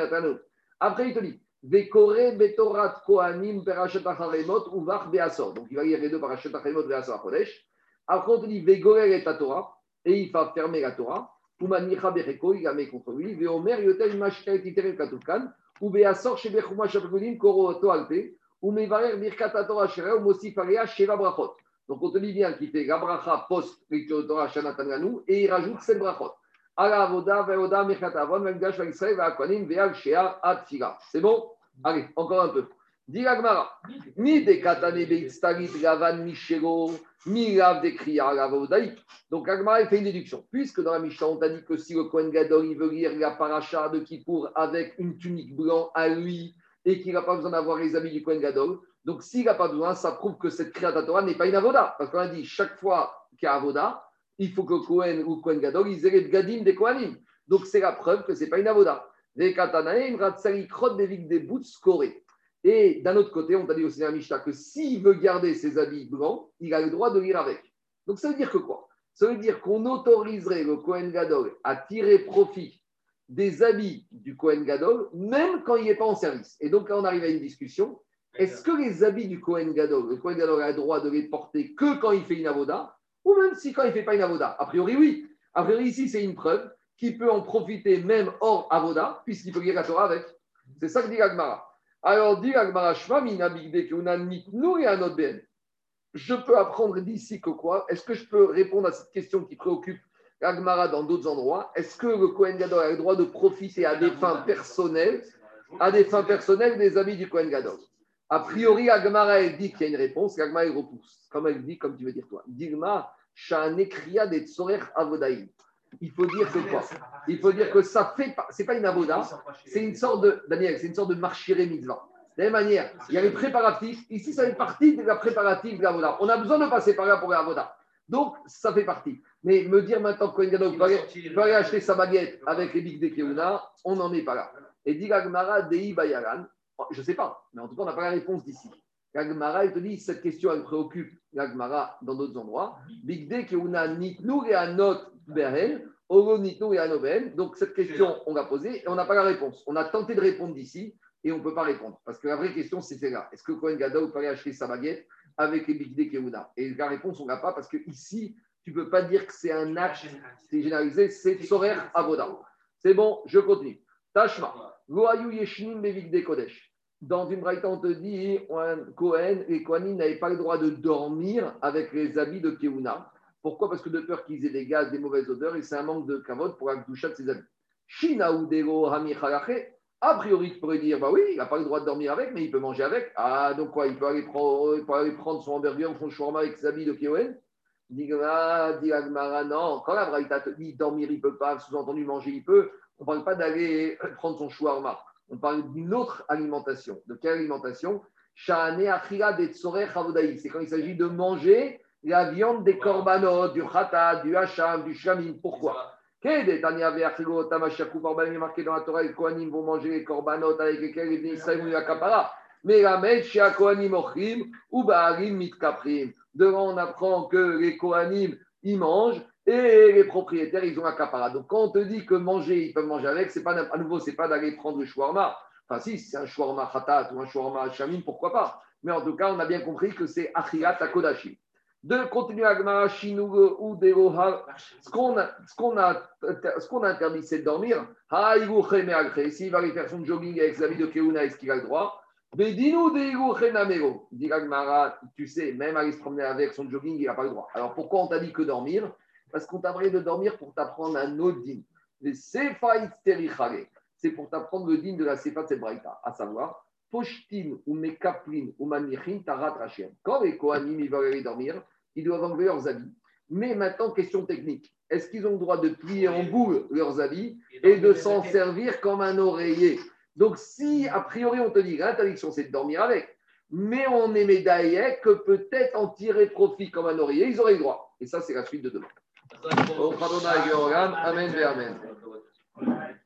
Après, il te dit, Vekore Betorat Kohanim, Perachet Acharemot, Uvach Beasor. Donc il va lire les deux Perachet Acharemot, Beasor Kodesh. Après, on te dit, Vegorel et Torah, et il va fermer la Torah. Umanicha Bereko, il la met contre lui. Veomer Yotel Mashka et Titerel Katukan, ou Beasor Shebechuma Shapakulim, Koro Oto Alpe, ou Mevarer Birkat Torah Shere, ou Mosif Alea, Sheva Brachot. Donc on te dit bien qu'il fait la bracha post lecture de Torah et il rajoute cette brachot. C'est bon? Allez, encore un peu. Dit l'Agmara, ni des katane beitstarit gavan michelo, mi lav des kriya lavodaïk. Donc l'Agmara fait une déduction. Puisque dans la Mishnah, on t'a dit que si le Kohen Gadol il veut lire la paracha de Kippour avec une tunique blanche à lui et qu'il n'a pas besoin d'avoir les habits du Kohen Gadol, donc s'il n'a pas besoin, ça prouve que cette Torah n'est pas une avoda. Parce qu'on a dit chaque fois qu'il y a avoda, il faut que Kohen ou Kohen Gadol, ils aient les gadim des Kohanim. Donc c'est la preuve que ce n'est pas une avoda. Et d'un autre côté, on t'a dit aussi dans la Mishnah que s'il veut garder ses habits blancs, il a le droit de lire avec. Donc ça veut dire que quoi? Ça veut dire qu'on autoriserait le Kohen Gadol à tirer profit des habits du Kohen Gadol, même quand il n'est pas en service. Et donc là, on arrive à une discussion. Est-ce que les habits du Kohen Gadol, le Kohen Gadol a le droit de les porter que quand il fait une avoda, ou même si quand il ne fait pas une avoda A priori, oui. A priori, ici, c'est une preuve qu'il peut en profiter même hors avoda, puisqu'il peut lire la Torah avec. C'est ça que dit Agmara. Alors, dit Agmara Je peux apprendre d'ici que quoi? Est-ce que je peux répondre à cette question qui préoccupe Agmara dans d'autres endroits? Est-ce que le Kohen Gadol a le droit de profiter à des fins personnelles, à des fins personnelles des amis du Kohen Gadol A priori, Agmara, elle dit qu'il y a une réponse, Agmara, elle repousse. Comme elle dit, comme tu veux dire toi. Digma, Sha'anekria des Tsorer Avodaïm il faut dire que quoi? Il faut dire que ça fait pas, c'est pas une avoda, c'est une sorte de, Daniel, c'est une sorte de marchiré mitzvah. De la même manière, il y a les préparatifs. Ici, ça fait partie de la préparative de l'avoda. On a besoin de passer par là pour l'avoda. Donc, ça fait partie. Mais me dire maintenant que Gadol peut, aller acheter sa baguette avec les Big de Keuna, on n'en est pas là. Et dit Gagmara Dei Bayaran, je ne sais pas, mais en tout cas, on n'a pas la réponse d'ici. Gagmara, il te dit, cette question, elle préoccupe Gagmara dans d'autres endroits. Big De Keuna Nitnu et Anot Beren, Nitnu et Anoben. Donc, cette question, on l'a posée et on n'a pas la réponse. On a tenté de répondre d'ici et on ne peut pas répondre. Parce que la vraie question, c'est là. Est-ce que Kohen Gadol peut aller acheter sa baguette avec les Big De Keuna? Et la réponse, on ne l'a pas parce que ici, tu ne peux pas dire que c'est un acte, c'est généralisé, c'est Tsorer Avoda. C'est bon, je continue. Tashma. Loayu Yeshnim Bevik De Kodesh. Dans une braïta, on te dit, Cohen, les Kohanim n'avaient pas le droit de dormir avec les habits de Keuna. Pourquoi? Parce que de peur qu'ils aient des gaz, des mauvaises odeurs, et c'est un manque de kavod pour la de ses habits. Shinaoudego Hami A priori, tu pourrais dire, bah oui, il n'a pas le droit de dormir avec, mais il peut manger avec. Ah, donc quoi, il peut aller prendre, peut aller prendre son hamburger, son shawarma avec ses habits de Keohen? Digma, Digmara, non. Quand la braïta te dit dormir, il ne peut pas, sous-entendu manger, il peut, on ne parle pas d'aller prendre son shawarma. On parle d'une autre alimentation. De quelle alimentation? C'est quand il s'agit de manger la viande des korbanot, du khata, du hacham, du shamin. Pourquoi? Marqué dans la Torah, les Kohanim vont manger les korbanot avec lesquels les Israël vont la Mais la Kohanim ochim ou Baalim mitkaprim. Devant, on apprend que les Kohanim, ils mangent et les propriétaires, ils ont un capara. Donc, quand on te dit que manger, ils peuvent manger avec, c'est pas, à nouveau, c'est pas d'aller prendre le shawarma. Enfin, si, c'est un shawarma khatat ou un shawarma chamim, pourquoi pas Mais en tout cas, on a bien compris que c'est achirat akodashim. De continuer à ou ce qu'on a, ce qu'on a, ce qu'on a interdit, c'est de dormir. S'il va aller faire son jogging avec ses amis de Keuna, est-ce qu'il a le droit? Tu sais, même aller se promener avec son jogging, il n'a pas le droit. Alors pourquoi on t'a dit que dormir? Parce qu'on t'a parlé de dormir pour t'apprendre un autre din. C'est pour t'apprendre le din de la Sefa Tsebraïta, à savoir Poshtin ou Mekaplin ou Manichin Tarat Rachem. Quand les Kohanim ils veulent aller dormir, ils doivent enlever leurs habits. Mais maintenant, question technique. Est-ce qu'ils ont le droit de plier en boule leurs habits et de s'en servir comme un oreiller? Donc, si a priori on te dit l'interdiction c'est de dormir avec, mais on est médaillé que peut-être en tirer profit comme un oreiller, ils auraient le droit. Et ça, c'est la suite de demain. Amen, amen.